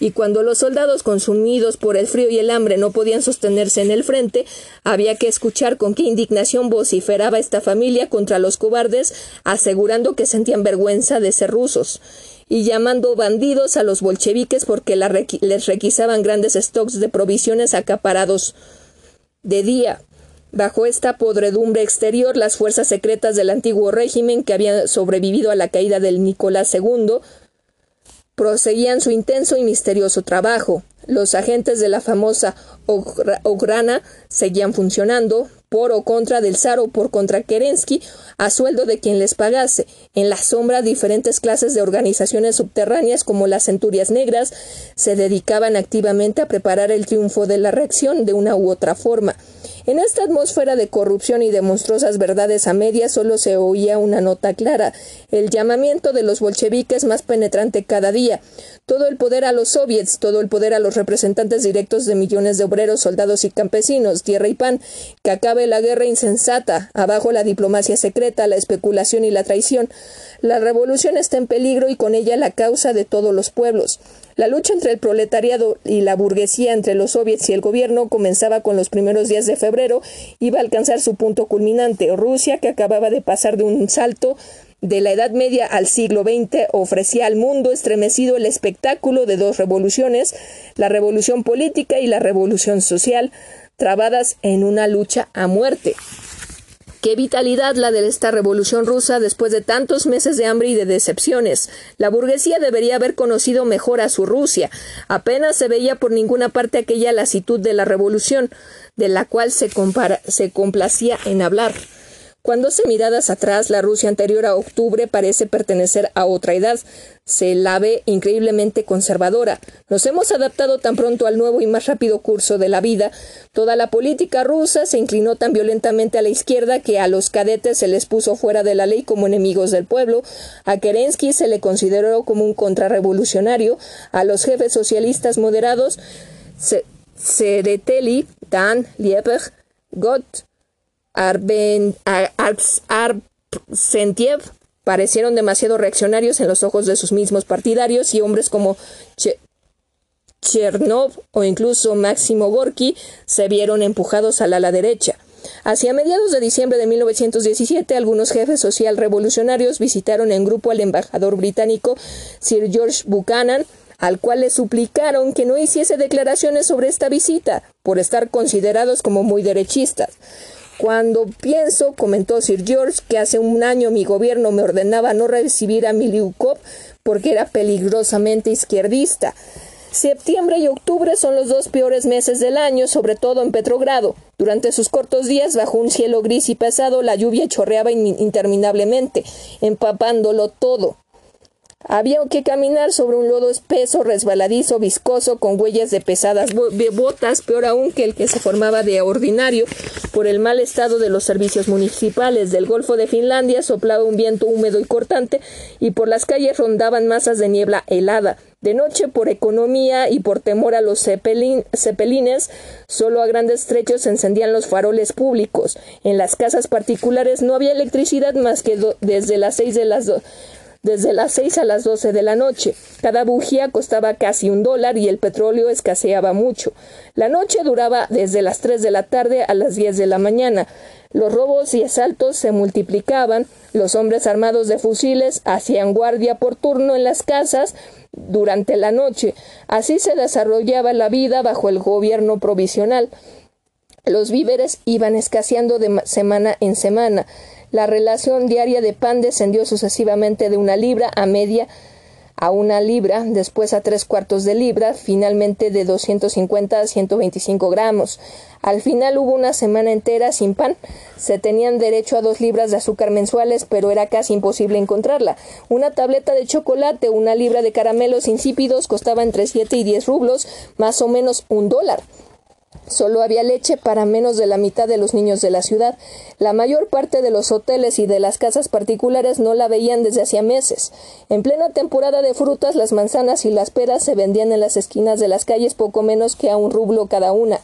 Y cuando los soldados consumidos por el frío y el hambre no podían sostenerse en el frente, había que escuchar con qué indignación vociferaba esta familia contra los cobardes, asegurando que sentían vergüenza de ser rusos y llamando bandidos a los bolcheviques porque les requisaban grandes stocks de provisiones acaparados de día. Bajo esta podredumbre exterior, las fuerzas secretas del antiguo régimen que habían sobrevivido a la caída del Nicolás II proseguían su intenso y misterioso trabajo. Los agentes de la famosa Ograna seguían funcionando, por o contra del zar o por contra Kerensky, a sueldo de quien les pagase. En la sombra, diferentes clases de organizaciones subterráneas como las Centurias Negras se dedicaban activamente a preparar el triunfo de la reacción de una u otra forma. En esta atmósfera de corrupción y de monstruosas verdades a medias solo se oía una nota clara, el llamamiento de los bolcheviques más penetrante cada día, todo el poder a los soviets, todo el poder a los representantes directos de millones de obreros, soldados y campesinos, tierra y pan, que acabe la guerra insensata, abajo la diplomacia secreta, la especulación y la traición. La revolución está en peligro y con ella la causa de todos los pueblos. La lucha entre el proletariado y la burguesía, entre los soviets y el gobierno, comenzaba con los primeros días de febrero, iba a alcanzar su punto culminante. Rusia, que acababa de pasar de un salto de la Edad Media al siglo XX, ofrecía al mundo estremecido el espectáculo de dos revoluciones, la revolución política y la revolución social, trabadas en una lucha a muerte. Qué vitalidad la de esta revolución rusa después de tantos meses de hambre y de decepciones. La burguesía debería haber conocido mejor a su Rusia. Apenas se veía por ninguna parte aquella lasitud de la revolución, de la cual se, se complacía en hablar. Cuando hace miradas atrás, la Rusia anterior a octubre parece pertenecer a otra edad. Se la ve increíblemente conservadora. Nos hemos adaptado tan pronto al nuevo y más rápido curso de la vida. Toda la política rusa se inclinó tan violentamente a la izquierda que a los cadetes se les puso fuera de la ley como enemigos del pueblo. A Kerensky se le consideró como un contrarrevolucionario. A los jefes socialistas moderados, Sedeteli, Dan, Lieber, Gott, Arben, parecieron demasiado reaccionarios en los ojos de sus mismos partidarios y hombres como Chernov o incluso Máximo Gorky se vieron empujados al ala derecha. Hacia mediados de diciembre de 1917, algunos jefes social revolucionarios visitaron en grupo al embajador británico Sir George Buchanan, al cual le suplicaron que no hiciese declaraciones sobre esta visita, por estar considerados como muy derechistas. Cuando pienso, comentó Sir George, que hace un año mi gobierno me ordenaba no recibir a Miliukov porque era peligrosamente izquierdista. Septiembre y octubre son los dos peores meses del año, sobre todo en Petrogrado. Durante sus cortos días, bajo un cielo gris y pesado, la lluvia chorreaba interminablemente, empapándolo todo. Había que caminar sobre un lodo espeso, resbaladizo, viscoso, con huellas de pesadas botas, peor aún que el que se formaba de ordinario por el mal estado de los servicios municipales. Del Golfo de Finlandia soplaba un viento húmedo y cortante, y por las calles rondaban masas de niebla helada. De noche, por economía y por temor a los cepelines, solo a grandes trechos se encendían los faroles públicos. En las casas particulares no había electricidad más que desde las seis de las dos desde las seis a las doce de la noche. Cada bujía costaba casi un dólar y el petróleo escaseaba mucho. La noche duraba desde las tres de la tarde a las diez de la mañana. Los robos y asaltos se multiplicaban, los hombres armados de fusiles hacían guardia por turno en las casas durante la noche. Así se desarrollaba la vida bajo el gobierno provisional. Los víveres iban escaseando de semana en semana. La relación diaria de pan descendió sucesivamente de una libra a media a una libra, después a tres cuartos de libra, finalmente de 250 a 125 gramos. Al final hubo una semana entera sin pan. Se tenían derecho a dos libras de azúcar mensuales, pero era casi imposible encontrarla. Una tableta de chocolate, una libra de caramelos insípidos costaba entre siete y diez rublos, más o menos un dólar. Solo había leche para menos de la mitad de los niños de la ciudad. La mayor parte de los hoteles y de las casas particulares no la veían desde hacía meses. En plena temporada de frutas, las manzanas y las peras se vendían en las esquinas de las calles poco menos que a un rublo cada una.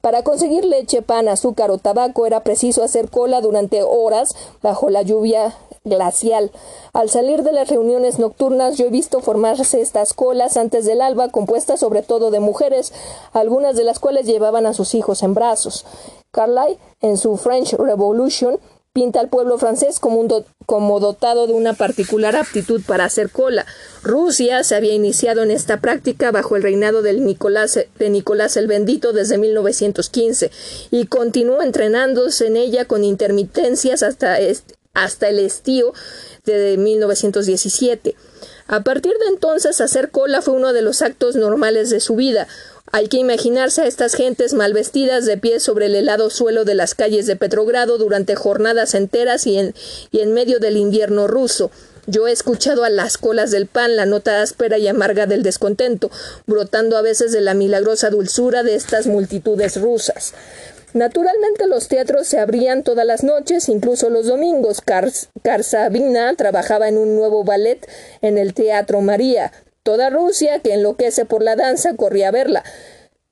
Para conseguir leche, pan, azúcar o tabaco era preciso hacer cola durante horas bajo la lluvia glacial. Al salir de las reuniones nocturnas yo he visto formarse estas colas antes del alba, compuestas sobre todo de mujeres, algunas de las cuales llevaban a sus hijos en brazos. Carlyle, en su French Revolution, pinta al pueblo francés como, un como dotado de una particular aptitud para hacer cola. Rusia se había iniciado en esta práctica bajo el reinado Nicolás, de Nicolás el Bendito desde 1915 y continuó entrenándose en ella con intermitencias hasta, hasta el estío de 1917. A partir de entonces, hacer cola fue uno de los actos normales de su vida. Hay que imaginarse a estas gentes mal vestidas de pie sobre el helado suelo de las calles de Petrogrado durante jornadas enteras y en, y en medio del invierno ruso. Yo he escuchado a las colas del pan la nota áspera y amarga del descontento, brotando a veces de la milagrosa dulzura de estas multitudes rusas. Naturalmente los teatros se abrían todas las noches, incluso los domingos. Karsavina trabajaba en un nuevo ballet en el Teatro María. Toda Rusia, que enloquece por la danza, corría a verla.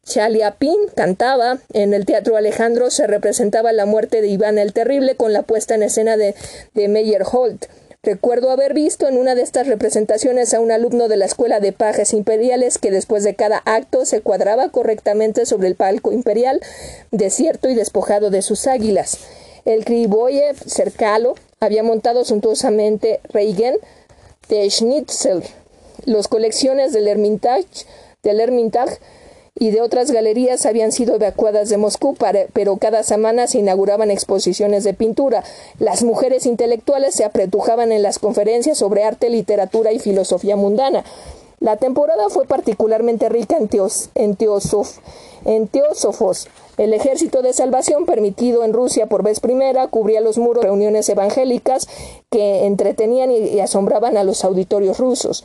Chaliapin cantaba. En el Teatro Alejandro se representaba la muerte de Iván el Terrible con la puesta en escena de, de Meyerhold. Recuerdo haber visto en una de estas representaciones a un alumno de la Escuela de Pajes Imperiales que después de cada acto se cuadraba correctamente sobre el palco imperial, desierto y despojado de sus águilas. El Krivoyev cercalo había montado suntuosamente Reigen de Schnitzel. Las colecciones del Hermitage, del y de otras galerías habían sido evacuadas de Moscú, pero cada semana se inauguraban exposiciones de pintura. Las mujeres intelectuales se apretujaban en las conferencias sobre arte, literatura y filosofía mundana. La temporada fue particularmente rica en, en teósofos. El ejército de salvación, permitido en Rusia por vez primera, cubría los muros de reuniones evangélicas que entretenían y asombraban a los auditorios rusos.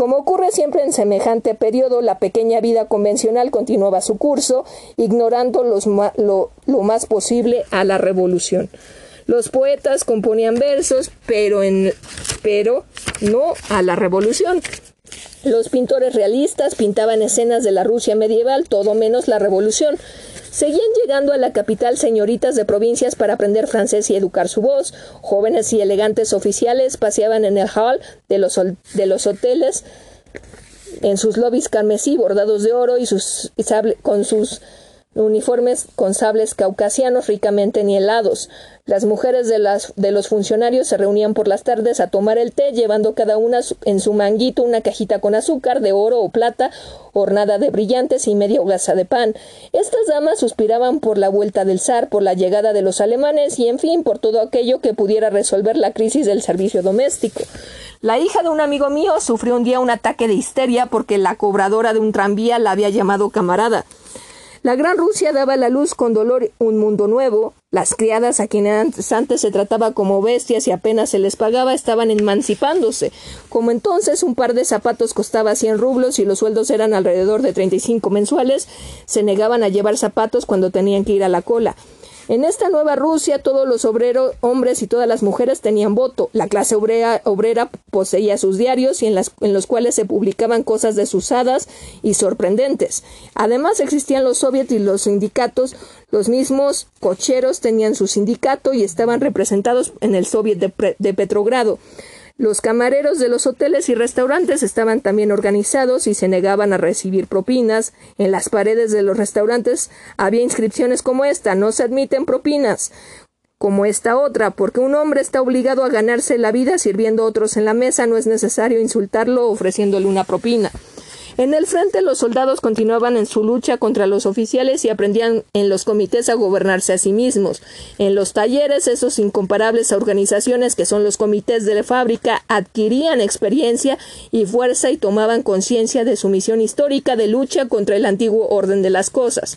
Como ocurre siempre en semejante periodo, la pequeña vida convencional continuaba su curso, ignorando lo, más posible a la revolución. Los poetas componían versos, pero, en, pero no a la revolución. Los pintores realistas pintaban escenas de la Rusia medieval, todo menos la revolución. Seguían llegando a la capital señoritas de provincias para aprender francés y educar su voz. Jóvenes y elegantes oficiales paseaban en el hall de los, de los hoteles en sus lobbies carmesí bordados de oro y sus con sus uniformes con sables caucasianos ricamente nielados. Las mujeres de, las, de los funcionarios se reunían por las tardes a tomar el té, llevando cada una en su manguito una cajita con azúcar de oro o plata, ornada de brillantes y media hogaza de pan. Estas damas suspiraban por la vuelta del zar, por la llegada de los alemanes y, en fin, por todo aquello que pudiera resolver la crisis del servicio doméstico. La hija de un amigo mío sufrió un día un ataque de histeria porque la cobradora de un tranvía la había llamado camarada. La Gran Rusia daba a la luz con dolor un mundo nuevo. Las criadas a quienes antes se trataba como bestias y apenas se les pagaba estaban emancipándose. Como entonces un par de zapatos costaba 100 rublos y los sueldos eran alrededor de 35 mensuales, se negaban a llevar zapatos cuando tenían que ir a la cola. En esta nueva Rusia todos los obreros, hombres y todas las mujeres tenían voto. La clase obrera, obrera poseía sus diarios y en, las, en los cuales se publicaban cosas desusadas y sorprendentes. Además existían los soviets y los sindicatos. Los mismos cocheros tenían su sindicato y estaban representados en el soviet de, de Petrogrado. Los camareros de los hoteles y restaurantes estaban también organizados y se negaban a recibir propinas. En las paredes de los restaurantes había inscripciones como esta no se admiten propinas como esta otra, porque un hombre está obligado a ganarse la vida sirviendo a otros en la mesa, no es necesario insultarlo ofreciéndole una propina. En el frente los soldados continuaban en su lucha contra los oficiales y aprendían en los comités a gobernarse a sí mismos. En los talleres esos incomparables organizaciones que son los comités de la fábrica adquirían experiencia y fuerza y tomaban conciencia de su misión histórica de lucha contra el antiguo orden de las cosas.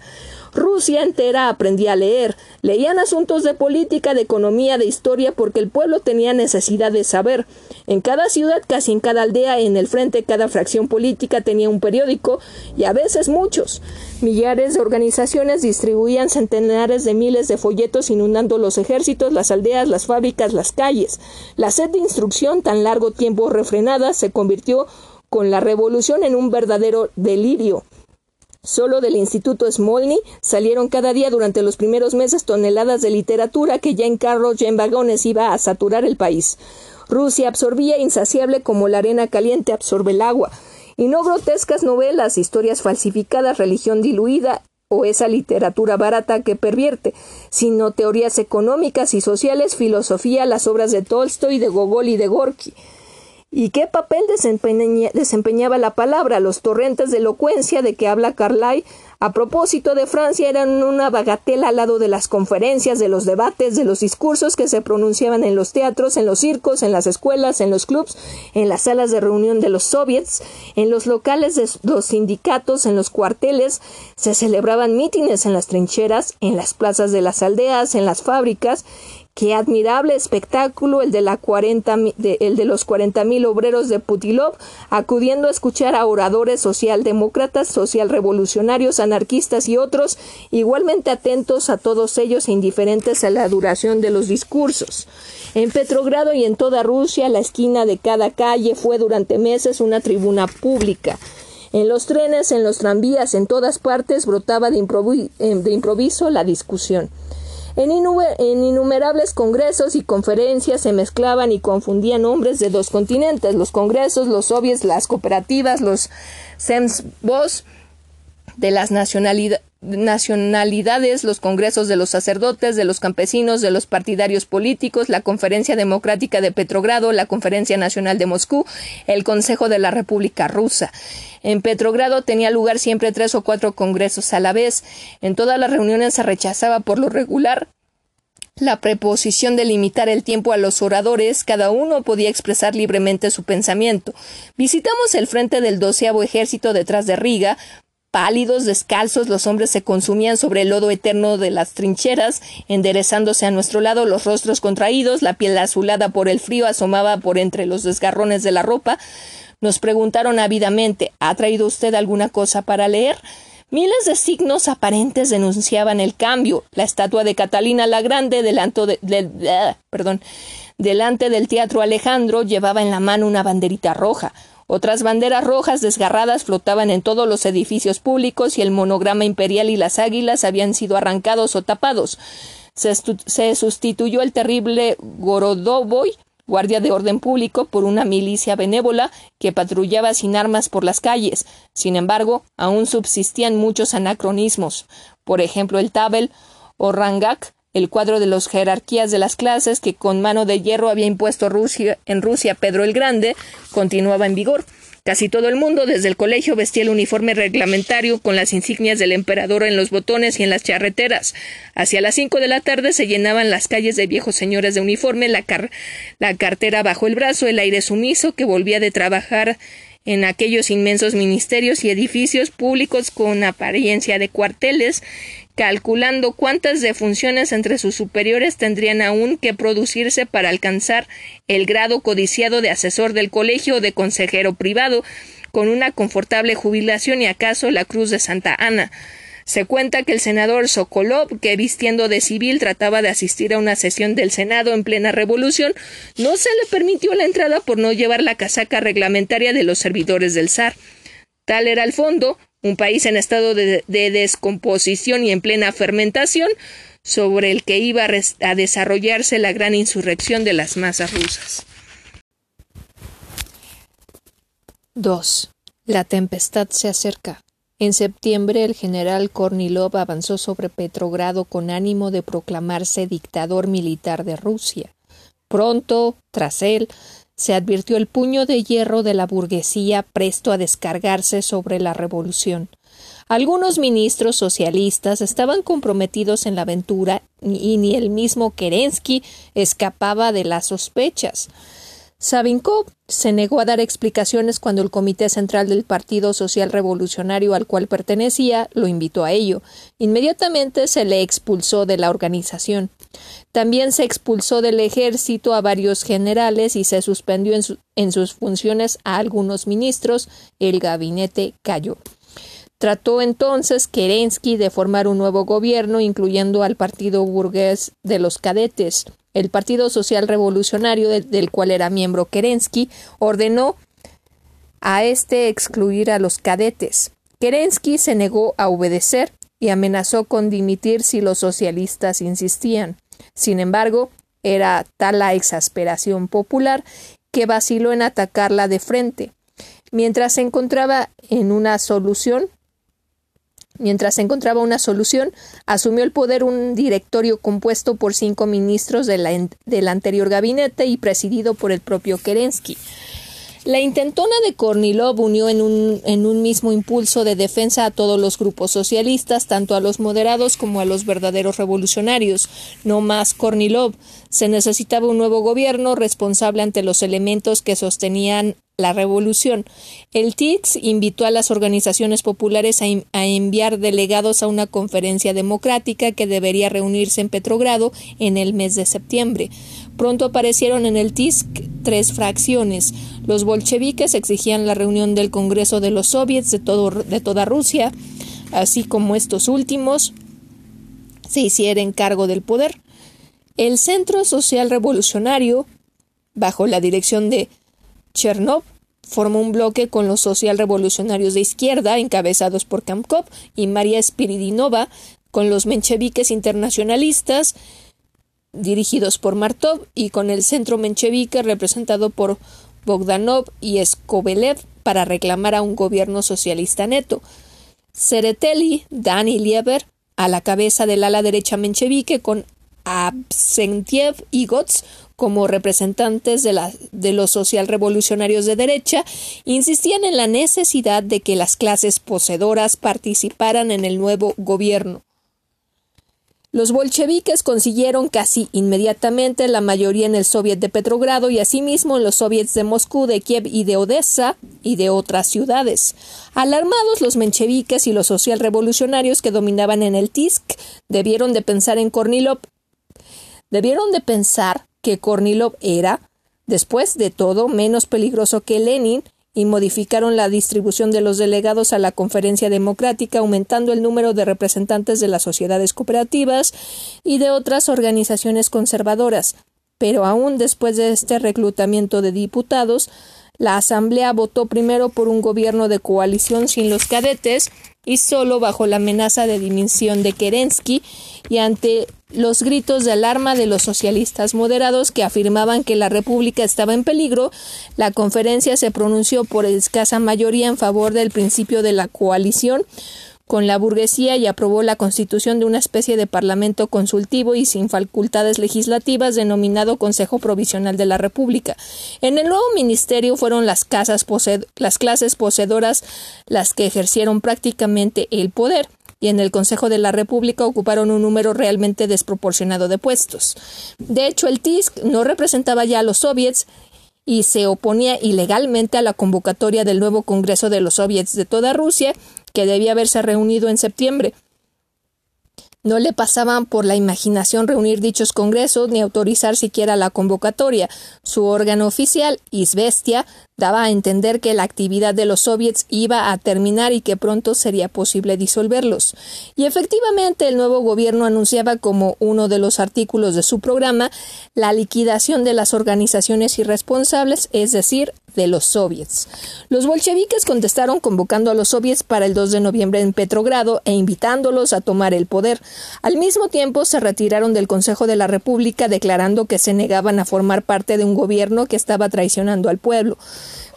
Rusia entera aprendía a leer. Leían asuntos de política, de economía, de historia, porque el pueblo tenía necesidad de saber. En cada ciudad, casi en cada aldea, en el frente, cada fracción política tenía un periódico, y a veces muchos. Millares de organizaciones distribuían centenares de miles de folletos inundando los ejércitos, las aldeas, las fábricas, las calles. La sed de instrucción, tan largo tiempo refrenada, se convirtió con la revolución en un verdadero delirio. Solo del Instituto Smolny salieron cada día durante los primeros meses toneladas de literatura que ya en carros, ya en vagones iba a saturar el país. Rusia absorbía insaciable como la arena caliente absorbe el agua. Y no grotescas novelas, historias falsificadas, religión diluida o esa literatura barata que pervierte, sino teorías económicas y sociales, filosofía, las obras de Tolstoy, de Gogol y de Gorky. ¿Y qué papel desempeñaba la palabra? Los torrentes de elocuencia de que habla Carlyle a propósito de Francia eran una bagatela al lado de las conferencias, de los debates, de los discursos que se pronunciaban en los teatros, en los circos, en las escuelas, en los clubs, en las salas de reunión de los soviets, en los locales de los sindicatos, en los cuarteles, se celebraban mítines en las trincheras, en las plazas de las aldeas, en las fábricas, Qué admirable espectáculo el de, la el de los cuarenta mil obreros de Putilov acudiendo a escuchar a oradores socialdemócratas, socialrevolucionarios, anarquistas y otros, igualmente atentos a todos ellos e indiferentes a la duración de los discursos. En Petrogrado y en toda Rusia, la esquina de cada calle fue durante meses una tribuna pública. En los trenes, en los tranvías, en todas partes brotaba de, de improviso la discusión. En, innumerables congresos y conferencias se mezclaban y confundían hombres de dos continentes, los congresos, los soviets, las cooperativas, los SEMSBOS de las nacionalidades, los congresos de los sacerdotes, de los campesinos, de los partidarios políticos, la Conferencia Democrática de Petrogrado, la Conferencia Nacional de Moscú, el Consejo de la República Rusa. En Petrogrado tenía lugar siempre tres o cuatro congresos a la vez. En todas las reuniones se rechazaba por lo regular la preposición de limitar el tiempo a los oradores, cada uno podía expresar libremente su pensamiento. Visitamos el frente del doceavo ejército detrás de Riga. Pálidos, descalzos, los hombres se consumían sobre el lodo eterno de las trincheras, enderezándose a nuestro lado los rostros contraídos, la piel azulada por el frío asomaba por entre los desgarrones de la ropa. Nos preguntaron ávidamente ¿Ha traído usted alguna cosa para leer? Miles de signos aparentes denunciaban el cambio. La estatua de Catalina la Grande delante, delante del Teatro Alejandro llevaba en la mano una banderita roja. Otras banderas rojas desgarradas flotaban en todos los edificios públicos y el monograma imperial y las águilas habían sido arrancados o tapados. Se, sustituyó el terrible Gorodoboy guardia de orden público por una milicia benévola que patrullaba sin armas por las calles. Sin embargo, aún subsistían muchos anacronismos. Por ejemplo, el tabel o rangak, el cuadro de las jerarquías de las clases que con mano de hierro había impuesto Rusia, en Rusia Pedro el Grande, continuaba en vigor. Casi todo el mundo, desde el colegio, vestía el uniforme reglamentario con las insignias del emperador en los botones y en las charreteras. Hacia las cinco de la tarde se llenaban las calles de viejos señores de uniforme, la, la cartera bajo el brazo, el aire sumiso que volvía de trabajar en aquellos inmensos ministerios y edificios públicos con apariencia de cuarteles, calculando cuántas defunciones entre sus superiores tendrían aún que producirse para alcanzar el grado codiciado de asesor del colegio o de consejero privado, con una confortable jubilación y acaso la cruz de Santa Ana. Se cuenta que el senador Sokolov, que vistiendo de civil trataba de asistir a una sesión del Senado en plena revolución, no se le permitió la entrada por no llevar la casaca reglamentaria de los servidores del zar. Tal era el fondo, un país en estado de, descomposición y en plena fermentación, sobre el que iba a desarrollarse la gran insurrección de las masas rusas. 2. La tempestad se acerca. En septiembre el general Kornilov avanzó sobre Petrogrado con ánimo de proclamarse dictador militar de Rusia. Pronto, tras él, se advirtió el puño de hierro de la burguesía presto a descargarse sobre la revolución. Algunos ministros socialistas estaban comprometidos en la aventura y ni el mismo Kerensky escapaba de las sospechas. Savinkov se negó a dar explicaciones cuando el Comité Central del Partido Social Revolucionario al cual pertenecía lo invitó a ello. Inmediatamente se le expulsó de la organización. También se expulsó del ejército a varios generales y se suspendió en, sus funciones a algunos ministros. El gabinete cayó. Trató entonces Kerensky de formar un nuevo gobierno, incluyendo al partido burgués de los cadetes. El Partido Social Revolucionario, del cual era miembro Kerensky, ordenó a este excluir a los cadetes. Kerensky se negó a obedecer y amenazó con dimitir si los socialistas insistían. Sin embargo, era tal la exasperación popular que vaciló en atacarla de frente. Mientras se encontraba en una solución, Mientras se encontraba una solución, asumió el poder un directorio compuesto por cinco ministros del anterior gabinete y presidido por el propio Kerensky. La intentona de Kornilov unió en un, en un, mismo impulso de defensa a todos los grupos socialistas, tanto a los moderados como a los verdaderos revolucionarios. No más Kornilov. Se necesitaba un nuevo gobierno responsable ante los elementos que sostenían la revolución. El TIX invitó a las organizaciones populares a, a, enviar delegados a una conferencia democrática que debería reunirse en Petrogrado en el mes de septiembre. Pronto aparecieron en el TISC tres fracciones. Los bolcheviques exigían la reunión del Congreso de los Soviets de, toda Rusia, así como estos últimos se hicieran cargo del poder. El Centro Social Revolucionario, bajo la dirección de Chernov, formó un bloque con los social revolucionarios de izquierda, encabezados por Kamkov y María Spiridinova, con los mencheviques internacionalistas, dirigidos por Martov, y con el centro menchevique representado por Bogdanov y Skobelev para reclamar a un gobierno socialista neto. Sereteli, Dan Lieber, a la cabeza del ala derecha menchevique, con Absentiev y Gotz como representantes de, la, de los socialrevolucionarios de derecha, insistían en la necesidad de que las clases poseedoras participaran en el nuevo gobierno. Los bolcheviques consiguieron casi inmediatamente la mayoría en el Soviet de Petrogrado y asimismo en los soviets de Moscú, de Kiev y de Odessa y de otras ciudades. Alarmados los mencheviques y los socialrevolucionarios que dominaban en el TISK debieron de pensar en Kornilov. Debieron de pensar que Kornilov era, después de todo, menos peligroso que Lenin y modificaron la distribución de los delegados a la conferencia democrática, aumentando el número de representantes de las sociedades cooperativas y de otras organizaciones conservadoras. Pero aún después de este reclutamiento de diputados, la Asamblea votó primero por un gobierno de coalición sin los cadetes y solo bajo la amenaza de dimisión de Kerensky y ante los gritos de alarma de los socialistas moderados que afirmaban que la República estaba en peligro, la conferencia se pronunció por escasa mayoría en favor del principio de la coalición con la burguesía y aprobó la constitución de una especie de parlamento consultivo y sin facultades legislativas denominado Consejo Provisional de la República. En el nuevo ministerio fueron las, casas las clases poseedoras las que ejercieron prácticamente el poder y en el Consejo de la República ocuparon un número realmente desproporcionado de puestos. De hecho, el TISC no representaba ya a los soviets y se oponía ilegalmente a la convocatoria del nuevo Congreso de los Soviets de toda Rusia, que debía haberse reunido en septiembre. No le pasaban por la imaginación reunir dichos congresos ni autorizar siquiera la convocatoria. Su órgano oficial, Isvestia, daba a entender que la actividad de los soviets iba a terminar y que pronto sería posible disolverlos. Y efectivamente el nuevo gobierno anunciaba como uno de los artículos de su programa la liquidación de las organizaciones irresponsables, es decir, de los soviets. Los bolcheviques contestaron convocando a los soviets para el 2 de noviembre en Petrogrado e invitándolos a tomar el poder. Al mismo tiempo se retiraron del Consejo de la República declarando que se negaban a formar parte de un gobierno que estaba traicionando al pueblo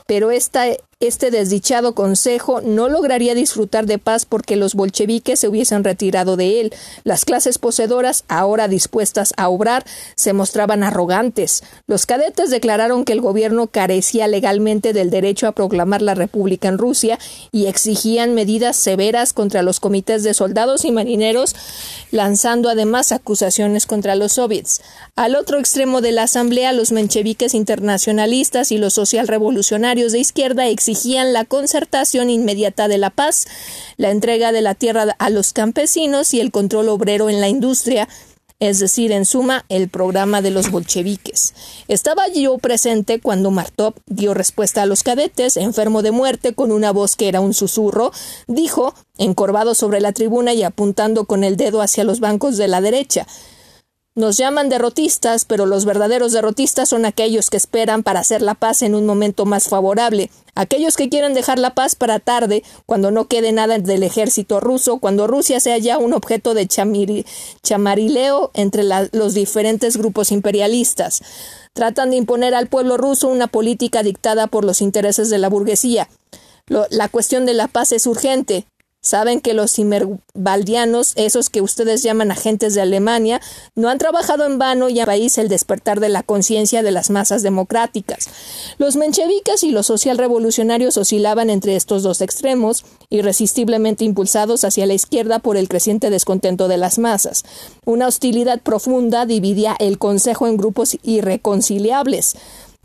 pero esta este desdichado consejo no lograría disfrutar de paz porque los bolcheviques se hubiesen retirado de él. Las clases poseedoras, ahora dispuestas a obrar, se mostraban arrogantes. Los cadetes declararon que el gobierno carecía legalmente del derecho a proclamar la República en Rusia y exigían medidas severas contra los comités de soldados y marineros, lanzando además acusaciones contra los soviets. Al otro extremo de la asamblea, los mencheviques internacionalistas y los socialrevolucionarios de izquierda exigían la concertación inmediata de la paz, la entrega de la tierra a los campesinos y el control obrero en la industria, es decir, en suma, el programa de los bolcheviques. Estaba yo presente cuando Martov dio respuesta a los cadetes, enfermo de muerte, con una voz que era un susurro, dijo, encorvado sobre la tribuna y apuntando con el dedo hacia los bancos de la derecha nos llaman derrotistas, pero los verdaderos derrotistas son aquellos que esperan para hacer la paz en un momento más favorable, aquellos que quieren dejar la paz para tarde, cuando no quede nada del ejército ruso, cuando Rusia sea ya un objeto de chamarileo entre los diferentes grupos imperialistas. Tratan de imponer al pueblo ruso una política dictada por los intereses de la burguesía. la cuestión de la paz es urgente, Saben que los cimerbaldianos, esos que ustedes llaman agentes de Alemania, no han trabajado en vano y a país el despertar de la conciencia de las masas democráticas. Los mencheviques y los socialrevolucionarios oscilaban entre estos dos extremos, irresistiblemente impulsados hacia la izquierda por el creciente descontento de las masas. Una hostilidad profunda dividía el Consejo en grupos irreconciliables.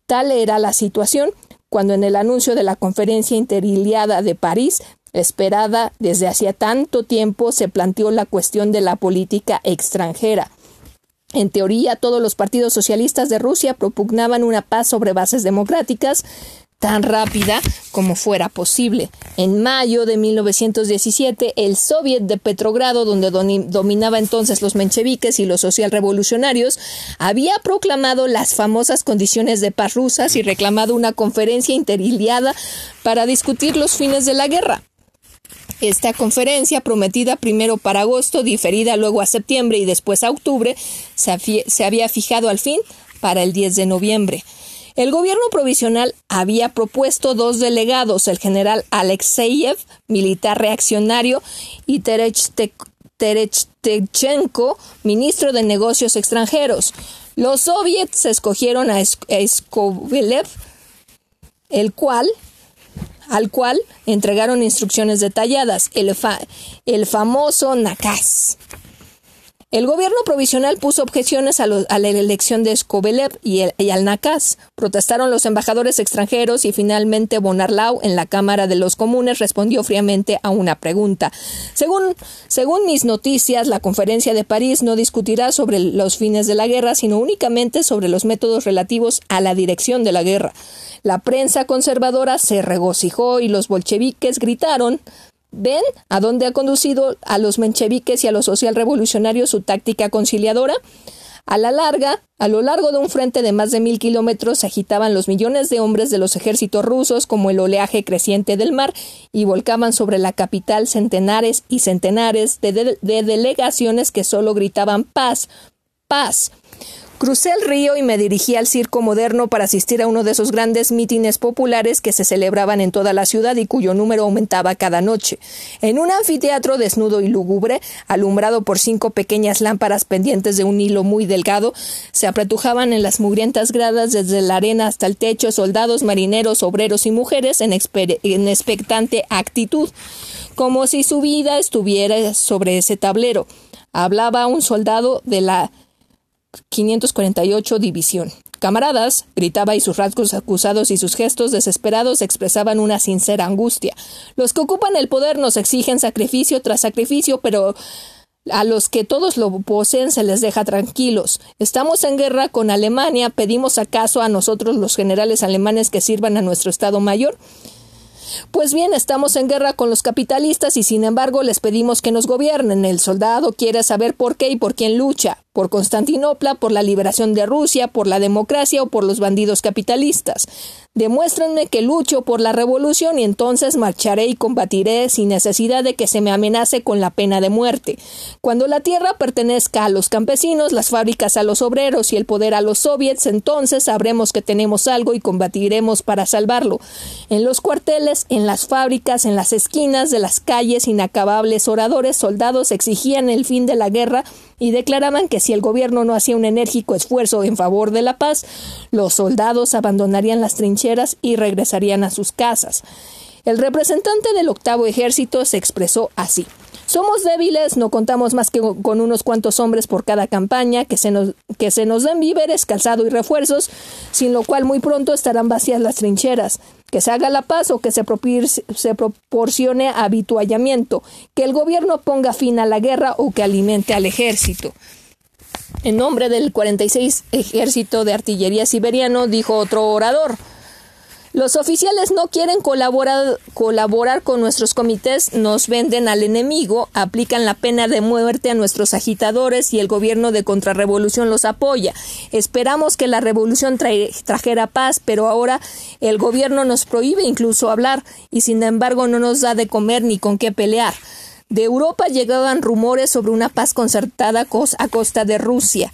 Tal era la situación cuando en el anuncio de la conferencia interiliada de París esperada desde hacía tanto tiempo, se planteó la cuestión de la política extranjera. En teoría, todos los partidos socialistas de Rusia propugnaban una paz sobre bases democráticas, tan rápida como fuera posible. En mayo de 1917, el Soviet de Petrogrado, donde dominaba entonces los mencheviques y los socialrevolucionarios, había proclamado las famosas condiciones de paz rusas y reclamado una conferencia interiliada para discutir los fines de la guerra. Esta conferencia, prometida primero para agosto, diferida luego a septiembre y después a octubre, se, había fijado al fin para el 10 de noviembre. El gobierno provisional había propuesto dos delegados, el general Alexeyev, militar reaccionario, y Terechtenko, ministro de Negocios Extranjeros. Los soviets escogieron a Skobelev, el cual al cual entregaron instrucciones detalladas, el, el famoso Nakaz. El gobierno provisional puso objeciones a, la elección de Skobelev y, al Nakaz. Protestaron los embajadores extranjeros y finalmente Bonarlau en la Cámara de los Comunes respondió fríamente a una pregunta. Según mis noticias, la conferencia de París no discutirá sobre los fines de la guerra, sino únicamente sobre los métodos relativos a la dirección de la guerra. La prensa conservadora se regocijó y los bolcheviques gritaron ¿Ven a dónde ha conducido a los mencheviques y a los socialrevolucionarios su táctica conciliadora? A la larga, a lo largo de un frente de más de mil kilómetros se agitaban los millones de hombres de los ejércitos rusos como el oleaje creciente del mar y volcaban sobre la capital centenares y centenares de, de delegaciones que solo gritaban paz, paz. Crucé el río y me dirigí al circo moderno para asistir a uno de esos grandes mítines populares que se celebraban en toda la ciudad y cuyo número aumentaba cada noche. En un anfiteatro desnudo y lúgubre, alumbrado por cinco pequeñas lámparas pendientes de un hilo muy delgado, se apretujaban en las mugrientas gradas desde la arena hasta el techo soldados, marineros, obreros y mujeres en, en expectante actitud, como si su vida estuviera sobre ese tablero. Hablaba un soldado de la 548 División. Camaradas, gritaba y sus rasgos acusados y sus gestos desesperados expresaban una sincera angustia. Los que ocupan el poder nos exigen sacrificio tras sacrificio, pero a los que todos lo poseen se les deja tranquilos. Estamos en guerra con Alemania. ¿Pedimos acaso a nosotros los generales alemanes que sirvan a nuestro Estado Mayor? Pues bien, estamos en guerra con los capitalistas y sin embargo les pedimos que nos gobiernen. El soldado quiere saber por qué y por quién lucha por Constantinopla, por la liberación de Rusia, por la democracia o por los bandidos capitalistas. Demuéstrenme que lucho por la revolución y entonces marcharé y combatiré sin necesidad de que se me amenace con la pena de muerte. Cuando la tierra pertenezca a los campesinos, las fábricas a los obreros y el poder a los soviets, entonces sabremos que tenemos algo y combatiremos para salvarlo. En los cuarteles, en las fábricas, en las esquinas de las calles, inacabables oradores, soldados exigían el fin de la guerra y declaraban que si el gobierno no hacía un enérgico esfuerzo en favor de la paz, los soldados abandonarían las trincheras y regresarían a sus casas. El representante del octavo ejército se expresó así somos débiles, no contamos más que con unos cuantos hombres por cada campaña, que se nos, que se nos den víveres, calzado y refuerzos, sin lo cual muy pronto estarán vacías las trincheras. Que se haga la paz o que se, se proporcione habituallamiento, que el gobierno ponga fin a la guerra o que alimente al ejército. En nombre del 46 Ejército de Artillería Siberiano, dijo otro orador, los oficiales no quieren colaborar, colaborar con nuestros comités, nos venden al enemigo, aplican la pena de muerte a nuestros agitadores y el gobierno de contrarrevolución los apoya. Esperamos que la revolución trajera paz, pero ahora el gobierno nos prohíbe incluso hablar y sin embargo no nos da de comer ni con qué pelear. De Europa llegaban rumores sobre una paz concertada a costa de Rusia.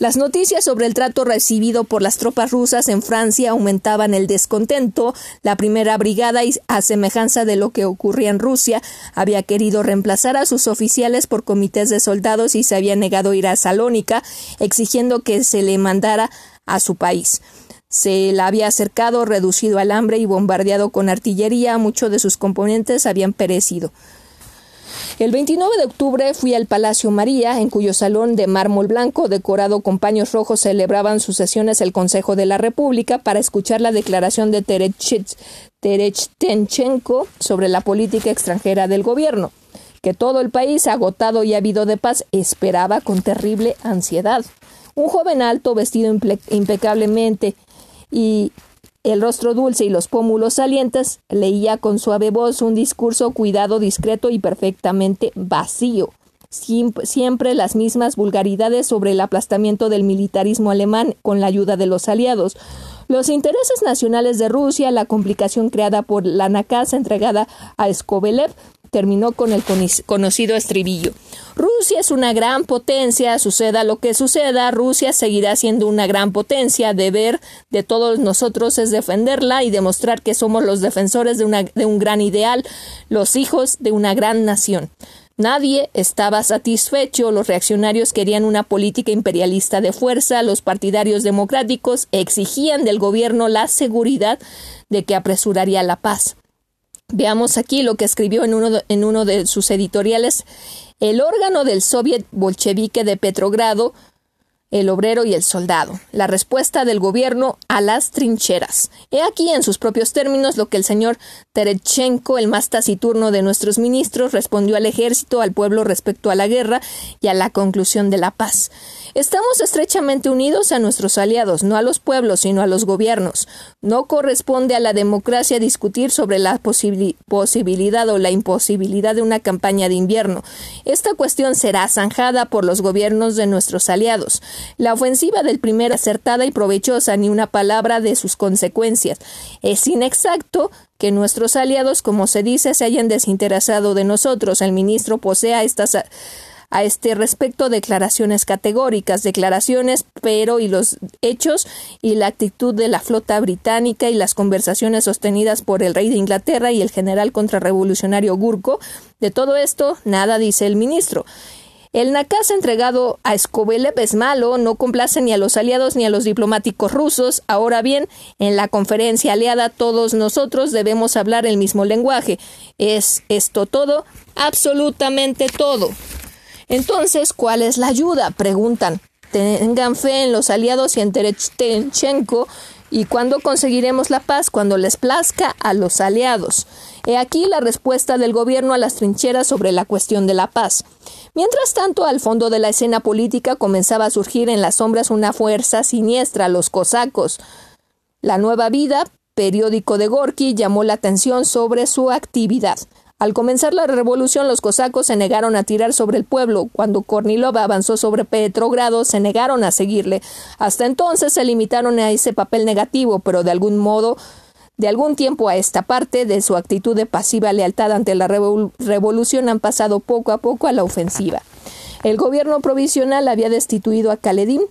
Las noticias sobre el trato recibido por las tropas rusas en Francia aumentaban el descontento. La primera brigada, a semejanza de lo que ocurría en Rusia, había querido reemplazar a sus oficiales por comités de soldados y se había negado a ir a Salónica, exigiendo que se le mandara a su país. Se la había acercado, reducido al hambre y bombardeado con artillería. Muchos de sus componentes habían perecido. El 29 de octubre fui al Palacio María, en cuyo salón de mármol blanco, decorado con paños rojos, celebraban sus sesiones el Consejo de la República para escuchar la declaración de Terechtchenko sobre la política extranjera del gobierno, que todo el país, agotado y ávido de paz, esperaba con terrible ansiedad. Un joven alto, vestido impecablemente y el rostro dulce y los pómulos salientes, leía con suave voz un discurso cuidado, discreto y perfectamente vacío. Siempre las mismas vulgaridades sobre el aplastamiento del militarismo alemán con la ayuda de los aliados, los intereses nacionales de Rusia, la complicación creada por la Nakaz entregada a Skobelev, terminó con el conocido estribillo. Rusia es una gran potencia, suceda lo que suceda, Rusia seguirá siendo una gran potencia, deber de todos nosotros es defenderla y demostrar que somos los defensores de, de un gran ideal, los hijos de una gran nación. Nadie estaba satisfecho, los reaccionarios querían una política imperialista de fuerza, los partidarios democráticos exigían del gobierno la seguridad de que apresuraría la paz. Veamos aquí lo que escribió en uno de, en uno de sus editoriales. El órgano del soviet bolchevique de Petrogrado el obrero y el soldado, la respuesta del gobierno a las trincheras. He aquí en sus propios términos lo que el señor Terechenko, el más taciturno de nuestros ministros, respondió al ejército, al pueblo respecto a la guerra y a la conclusión de la paz. Estamos estrechamente unidos a nuestros aliados, no a los pueblos, sino a los gobiernos. No corresponde a la democracia discutir sobre la posibilidad o la imposibilidad de una campaña de invierno. Esta cuestión será zanjada por los gobiernos de nuestros aliados. La ofensiva del primer acertada y provechosa, ni una palabra de sus consecuencias. Es inexacto que nuestros aliados, como se dice, se hayan desinteresado de nosotros. El ministro posea estas a este respecto declaraciones categóricas, declaraciones, pero y los hechos y la actitud de la flota británica y las conversaciones sostenidas por el rey de Inglaterra y el general contrarrevolucionario Gurko, de todo esto nada dice el ministro. El nakaz entregado a Skobelev es malo, no complace ni a los aliados ni a los diplomáticos rusos. Ahora bien, en la conferencia aliada todos nosotros debemos hablar el mismo lenguaje. ¿Es esto todo? Absolutamente todo. Entonces, ¿cuál es la ayuda? preguntan. tengan fe en los aliados y en Terechenchenko ¿Y cuándo conseguiremos la paz? Cuando les plazca a los aliados. He aquí la respuesta del gobierno a las trincheras sobre la cuestión de la paz. Mientras tanto, al fondo de la escena política comenzaba a surgir en las sombras una fuerza siniestra, los cosacos. La Nueva Vida, periódico de Gorky, llamó la atención sobre su actividad. Al comenzar la revolución, los cosacos se negaron a tirar sobre el pueblo. Cuando Kornilov avanzó sobre Petrogrado, se negaron a seguirle. Hasta entonces se limitaron a ese papel negativo, pero de algún modo, de algún tiempo a esta parte de su actitud de pasiva lealtad ante la revolución han pasado poco a poco a la ofensiva. El gobierno provisional había destituido a Kaledin,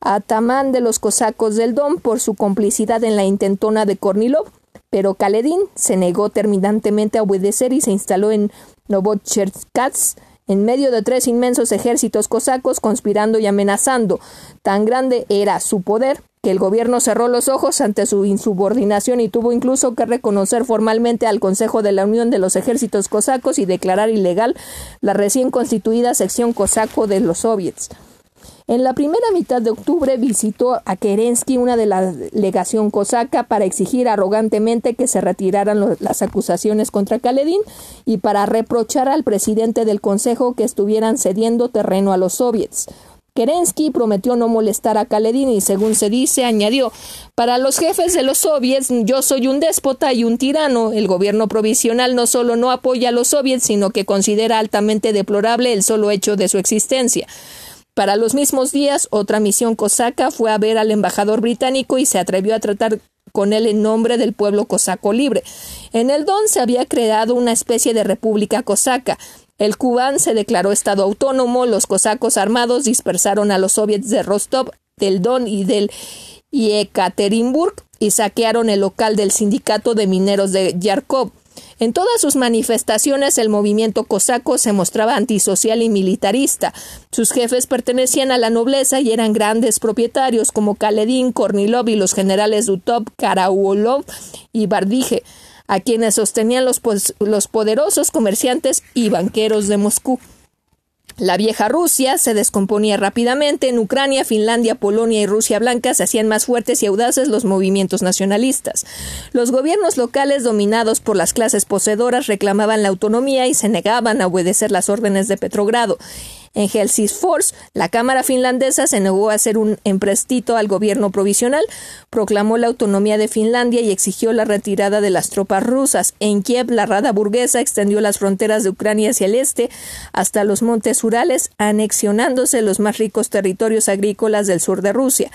atamán de los cosacos del Don, por su complicidad en la intentona de Kornilov pero Kaledin se negó terminantemente a obedecer y se instaló en Novocherkassk en medio de tres inmensos ejércitos cosacos conspirando y amenazando. Tan grande era su poder que el gobierno cerró los ojos ante su insubordinación y tuvo incluso que reconocer formalmente al Consejo de la Unión de los Ejércitos Cosacos y declarar ilegal la recién constituida sección cosaco de los soviets. En la primera mitad de octubre visitó a Kerensky una de la legación cosaca para exigir arrogantemente que se retiraran las acusaciones contra Kaledin y para reprochar al presidente del Consejo que estuvieran cediendo terreno a los soviets. Kerensky prometió no molestar a Kaledin y, según se dice, añadió Para los jefes de los soviets, yo soy un déspota y un tirano. El gobierno provisional no solo no apoya a los soviets, sino que considera altamente deplorable el solo hecho de su existencia. Para los mismos días, otra misión cosaca fue a ver al embajador británico y se atrevió a tratar con él en nombre del pueblo cosaco libre. En el Don se había creado una especie de república cosaca. El Kubán se declaró estado autónomo, los cosacos armados dispersaron a los soviets de Rostov, del Don y del Yekaterinburg y saquearon el local del sindicato de mineros de Yarkov. En todas sus manifestaciones el movimiento cosaco se mostraba antisocial y militarista. Sus jefes pertenecían a la nobleza y eran grandes propietarios como Kaledin, Kornilov y los generales Dutov, Karaulov y Bardije, a quienes sostenían los, los poderosos comerciantes y banqueros de Moscú. La vieja Rusia se descomponía rápidamente. En Ucrania, Finlandia, Polonia y Rusia Blanca se hacían más fuertes y audaces los movimientos nacionalistas. Los gobiernos locales, dominados por las clases poseedoras, reclamaban la autonomía y se negaban a obedecer las órdenes de Petrogrado. En Helsingfors, la Cámara finlandesa se negó a hacer un emprestito al gobierno provisional, proclamó la autonomía de Finlandia y exigió la retirada de las tropas rusas. En Kiev, la rada burguesa extendió las fronteras de Ucrania hacia el este hasta los montes Urales, anexionándose los más ricos territorios agrícolas del sur de Rusia,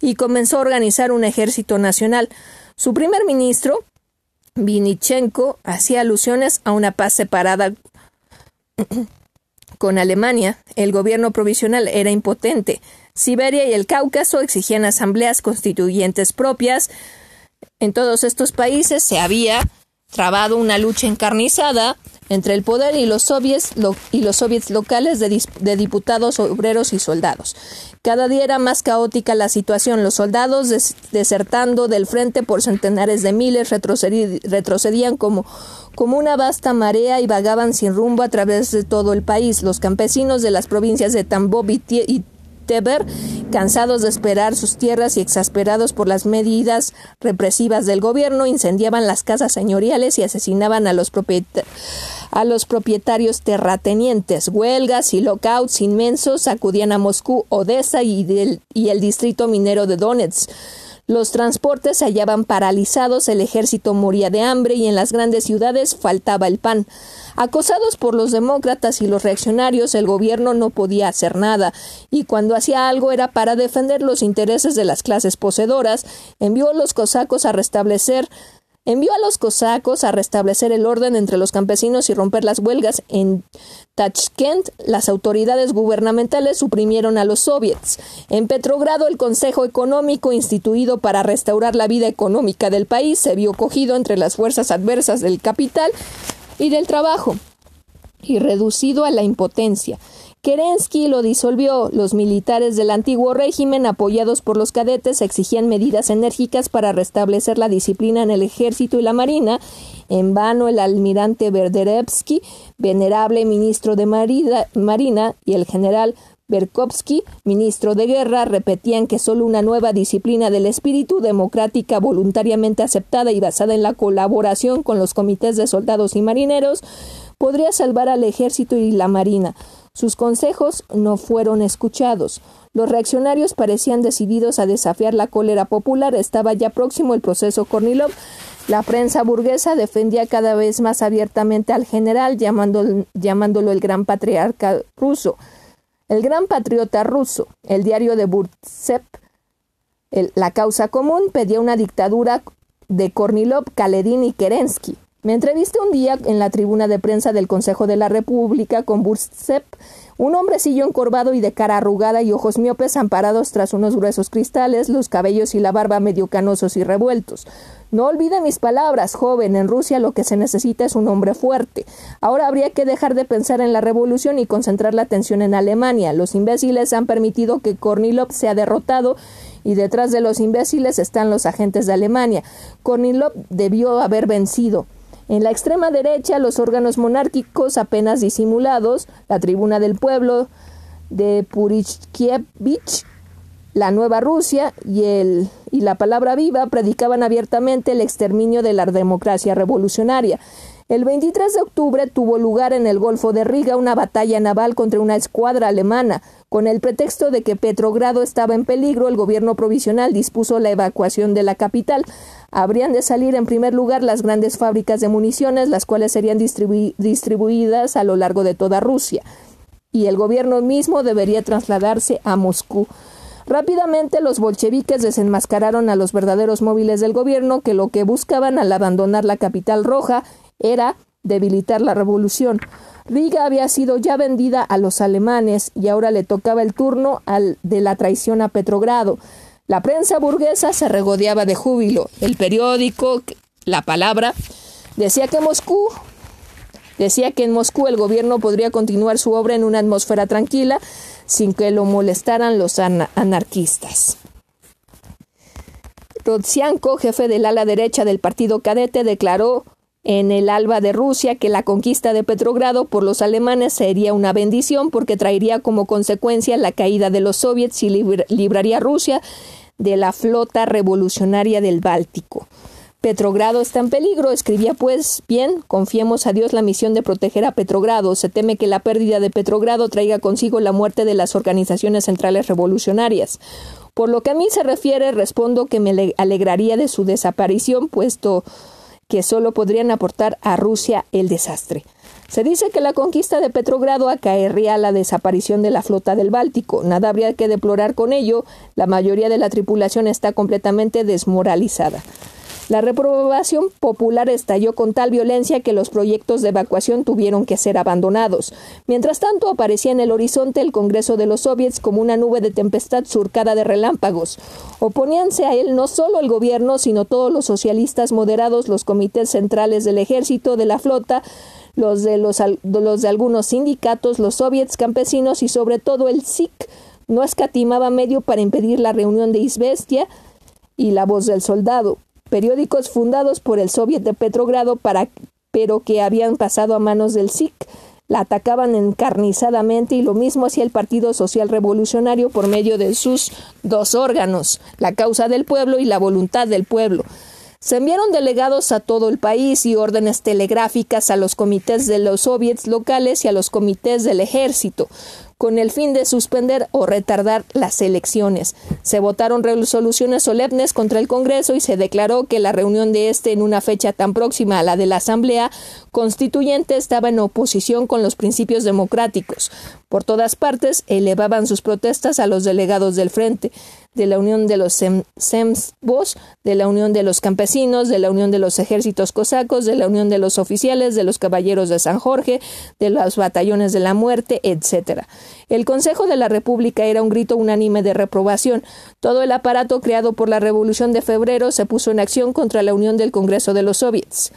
y comenzó a organizar un ejército nacional. Su primer ministro, Vinichenko, hacía alusiones a una paz separada <clears throat> con Alemania, el gobierno provisional era impotente. Siberia y el Cáucaso exigían asambleas constituyentes propias. En todos estos países se había trabado una lucha encarnizada entre el poder y los soviets, y los soviets locales de, diputados, obreros y soldados. Cada día era más caótica la situación. Los soldados desertando del frente por centenares de miles retrocedían como, una vasta marea y vagaban sin rumbo a través de todo el país. Los campesinos de las provincias de Tambov y Cansados de esperar sus tierras y exasperados por las medidas represivas del gobierno, incendiaban las casas señoriales y asesinaban a los propietarios terratenientes. Huelgas y lockouts inmensos acudían a Moscú, Odessa y el distrito minero de Donetsk. Los transportes se hallaban paralizados, el ejército moría de hambre y en las grandes ciudades faltaba el pan. Acosados por los demócratas y los reaccionarios, el gobierno no podía hacer nada, y cuando hacía algo era para defender los intereses de las clases poseedoras, envió a los cosacos a restablecer envió a los cosacos a restablecer el orden entre los campesinos y romper las huelgas. En Tashkent, las autoridades gubernamentales suprimieron a los soviets. En Petrogrado, el Consejo Económico, instituido para restaurar la vida económica del país, se vio cogido entre las fuerzas adversas del capital y del trabajo, y reducido a la impotencia. Kerensky lo disolvió. Los militares del antiguo régimen, apoyados por los cadetes, exigían medidas enérgicas para restablecer la disciplina en el ejército y la marina. En vano, el almirante Verderevsky, venerable ministro de Marina, y el general Berkovsky, ministro de Guerra, repetían que solo una nueva disciplina del espíritu democrática voluntariamente aceptada y basada en la colaboración con los comités de soldados y marineros podría salvar al ejército y la marina. Sus consejos no fueron escuchados. Los reaccionarios parecían decididos a desafiar la cólera popular. Estaba ya próximo el proceso Kornilov. La prensa burguesa defendía cada vez más abiertamente al general, llamándolo, el gran patriarca ruso. El gran patriota ruso, el diario de Burtsev, La Causa Común, pedía una dictadura de Kornilov, Kaledin y Kerensky. Me entrevisté un día en la tribuna de prensa del Consejo de la República con Bursev, un hombrecillo encorvado y de cara arrugada y ojos miopes amparados tras unos gruesos cristales, los cabellos y la barba medio canosos y revueltos. No olvide mis palabras, joven. En Rusia lo que se necesita es un hombre fuerte. Ahora habría que dejar de pensar en la revolución y concentrar la atención en Alemania. Los imbéciles han permitido que Kornilov sea derrotado y detrás de los imbéciles están los agentes de Alemania. Kornilov debió haber vencido. En la extrema derecha, los órganos monárquicos apenas disimulados, la Tribuna del Pueblo de Purichkievich, la Nueva Rusia y, el, y la Palabra Viva predicaban abiertamente el exterminio de la democracia revolucionaria. El 23 de octubre tuvo lugar en el Golfo de Riga una batalla naval contra una escuadra alemana. Con el pretexto de que Petrogrado estaba en peligro, el gobierno provisional dispuso la evacuación de la capital. Habrían de salir en primer lugar las grandes fábricas de municiones, las cuales serían distribuidas a lo largo de toda Rusia. Y el gobierno mismo debería trasladarse a Moscú. Rápidamente los bolcheviques desenmascararon a los verdaderos móviles del gobierno que lo que buscaban al abandonar la capital roja era debilitar la revolución. Riga había sido ya vendida a los alemanes y ahora le tocaba el turno al de la traición a Petrogrado. La prensa burguesa se regodeaba de júbilo. El periódico, la palabra, decía que Moscú decía que en Moscú el gobierno podría continuar su obra en una atmósfera tranquila sin que lo molestaran los anarquistas. Rodzianko, jefe del ala derecha del partido cadete, declaró en el alba de Rusia que la conquista de Petrogrado por los alemanes sería una bendición porque traería como consecuencia la caída de los soviets y libraría a Rusia de la flota revolucionaria del Báltico. Petrogrado está en peligro, escribía pues bien, confiemos a Dios la misión de proteger a Petrogrado. Se teme que la pérdida de Petrogrado traiga consigo la muerte de las organizaciones centrales revolucionarias. Por lo que a mí se refiere, respondo que me alegraría de su desaparición, puesto que solo podrían aportar a Rusia el desastre. Se dice que la conquista de Petrogrado acaería la desaparición de la flota del Báltico. Nada habría que deplorar con ello. La mayoría de la tripulación está completamente desmoralizada. La reprobación popular estalló con tal violencia que los proyectos de evacuación tuvieron que ser abandonados. Mientras tanto, aparecía en el horizonte el Congreso de los Soviets como una nube de tempestad surcada de relámpagos. Oponíanse a él no solo el gobierno, sino todos los socialistas moderados, los comités centrales del ejército, de la flota, los de, los, los de algunos sindicatos, los soviets campesinos y sobre todo el SIC no escatimaba medio para impedir la reunión de Isbestia y la voz del soldado periódicos fundados por el Soviet de Petrogrado pero que habían pasado a manos del SIC. La atacaban encarnizadamente y lo mismo hacía el Partido Social Revolucionario por medio de sus dos órganos, la causa del pueblo y la voluntad del pueblo. Se enviaron delegados a todo el país y órdenes telegráficas a los comités de los soviets locales y a los comités del ejército con el fin de suspender o retardar las elecciones. Se votaron resoluciones solemnes contra el Congreso y se declaró que la reunión de este en una fecha tan próxima a la de la Asamblea Constituyente estaba en oposición con los principios democráticos. Por todas partes elevaban sus protestas a los delegados del Frente de la Unión de los Semsbos, de la Unión de los Campesinos, de la Unión de los Ejércitos Cosacos, de la Unión de los Oficiales, de los Caballeros de San Jorge, de los Batallones de la Muerte, etc. El Consejo de la República era un grito unánime de reprobación. Todo el aparato creado por la Revolución de Febrero se puso en acción contra la unión del Congreso de los Soviets.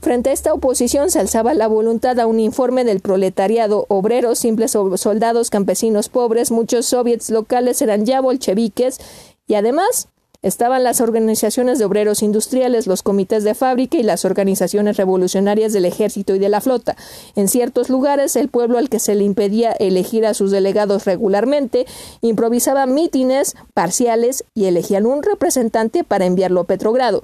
Frente a esta oposición se alzaba la voluntad a un informe del proletariado, obreros, simples soldados, campesinos pobres, muchos soviets locales eran ya bolcheviques y además Estaban las organizaciones de obreros industriales, los comités de fábrica y las organizaciones revolucionarias del ejército y de la flota. En ciertos lugares, el pueblo al que se le impedía elegir a sus delegados regularmente improvisaba mítines parciales y elegían un representante para enviarlo a Petrogrado.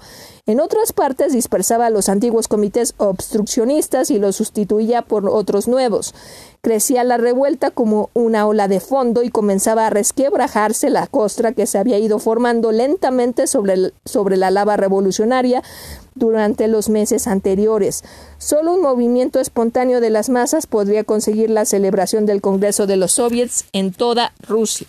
En otras partes dispersaba a los antiguos comités obstruccionistas y los sustituía por otros nuevos. Crecía la revuelta como una ola de fondo y comenzaba a resquebrajarse la costra que se había ido formando lentamente sobre, sobre la lava revolucionaria durante los meses anteriores. Solo un movimiento espontáneo de las masas podría conseguir la celebración del Congreso de los Soviets en toda Rusia.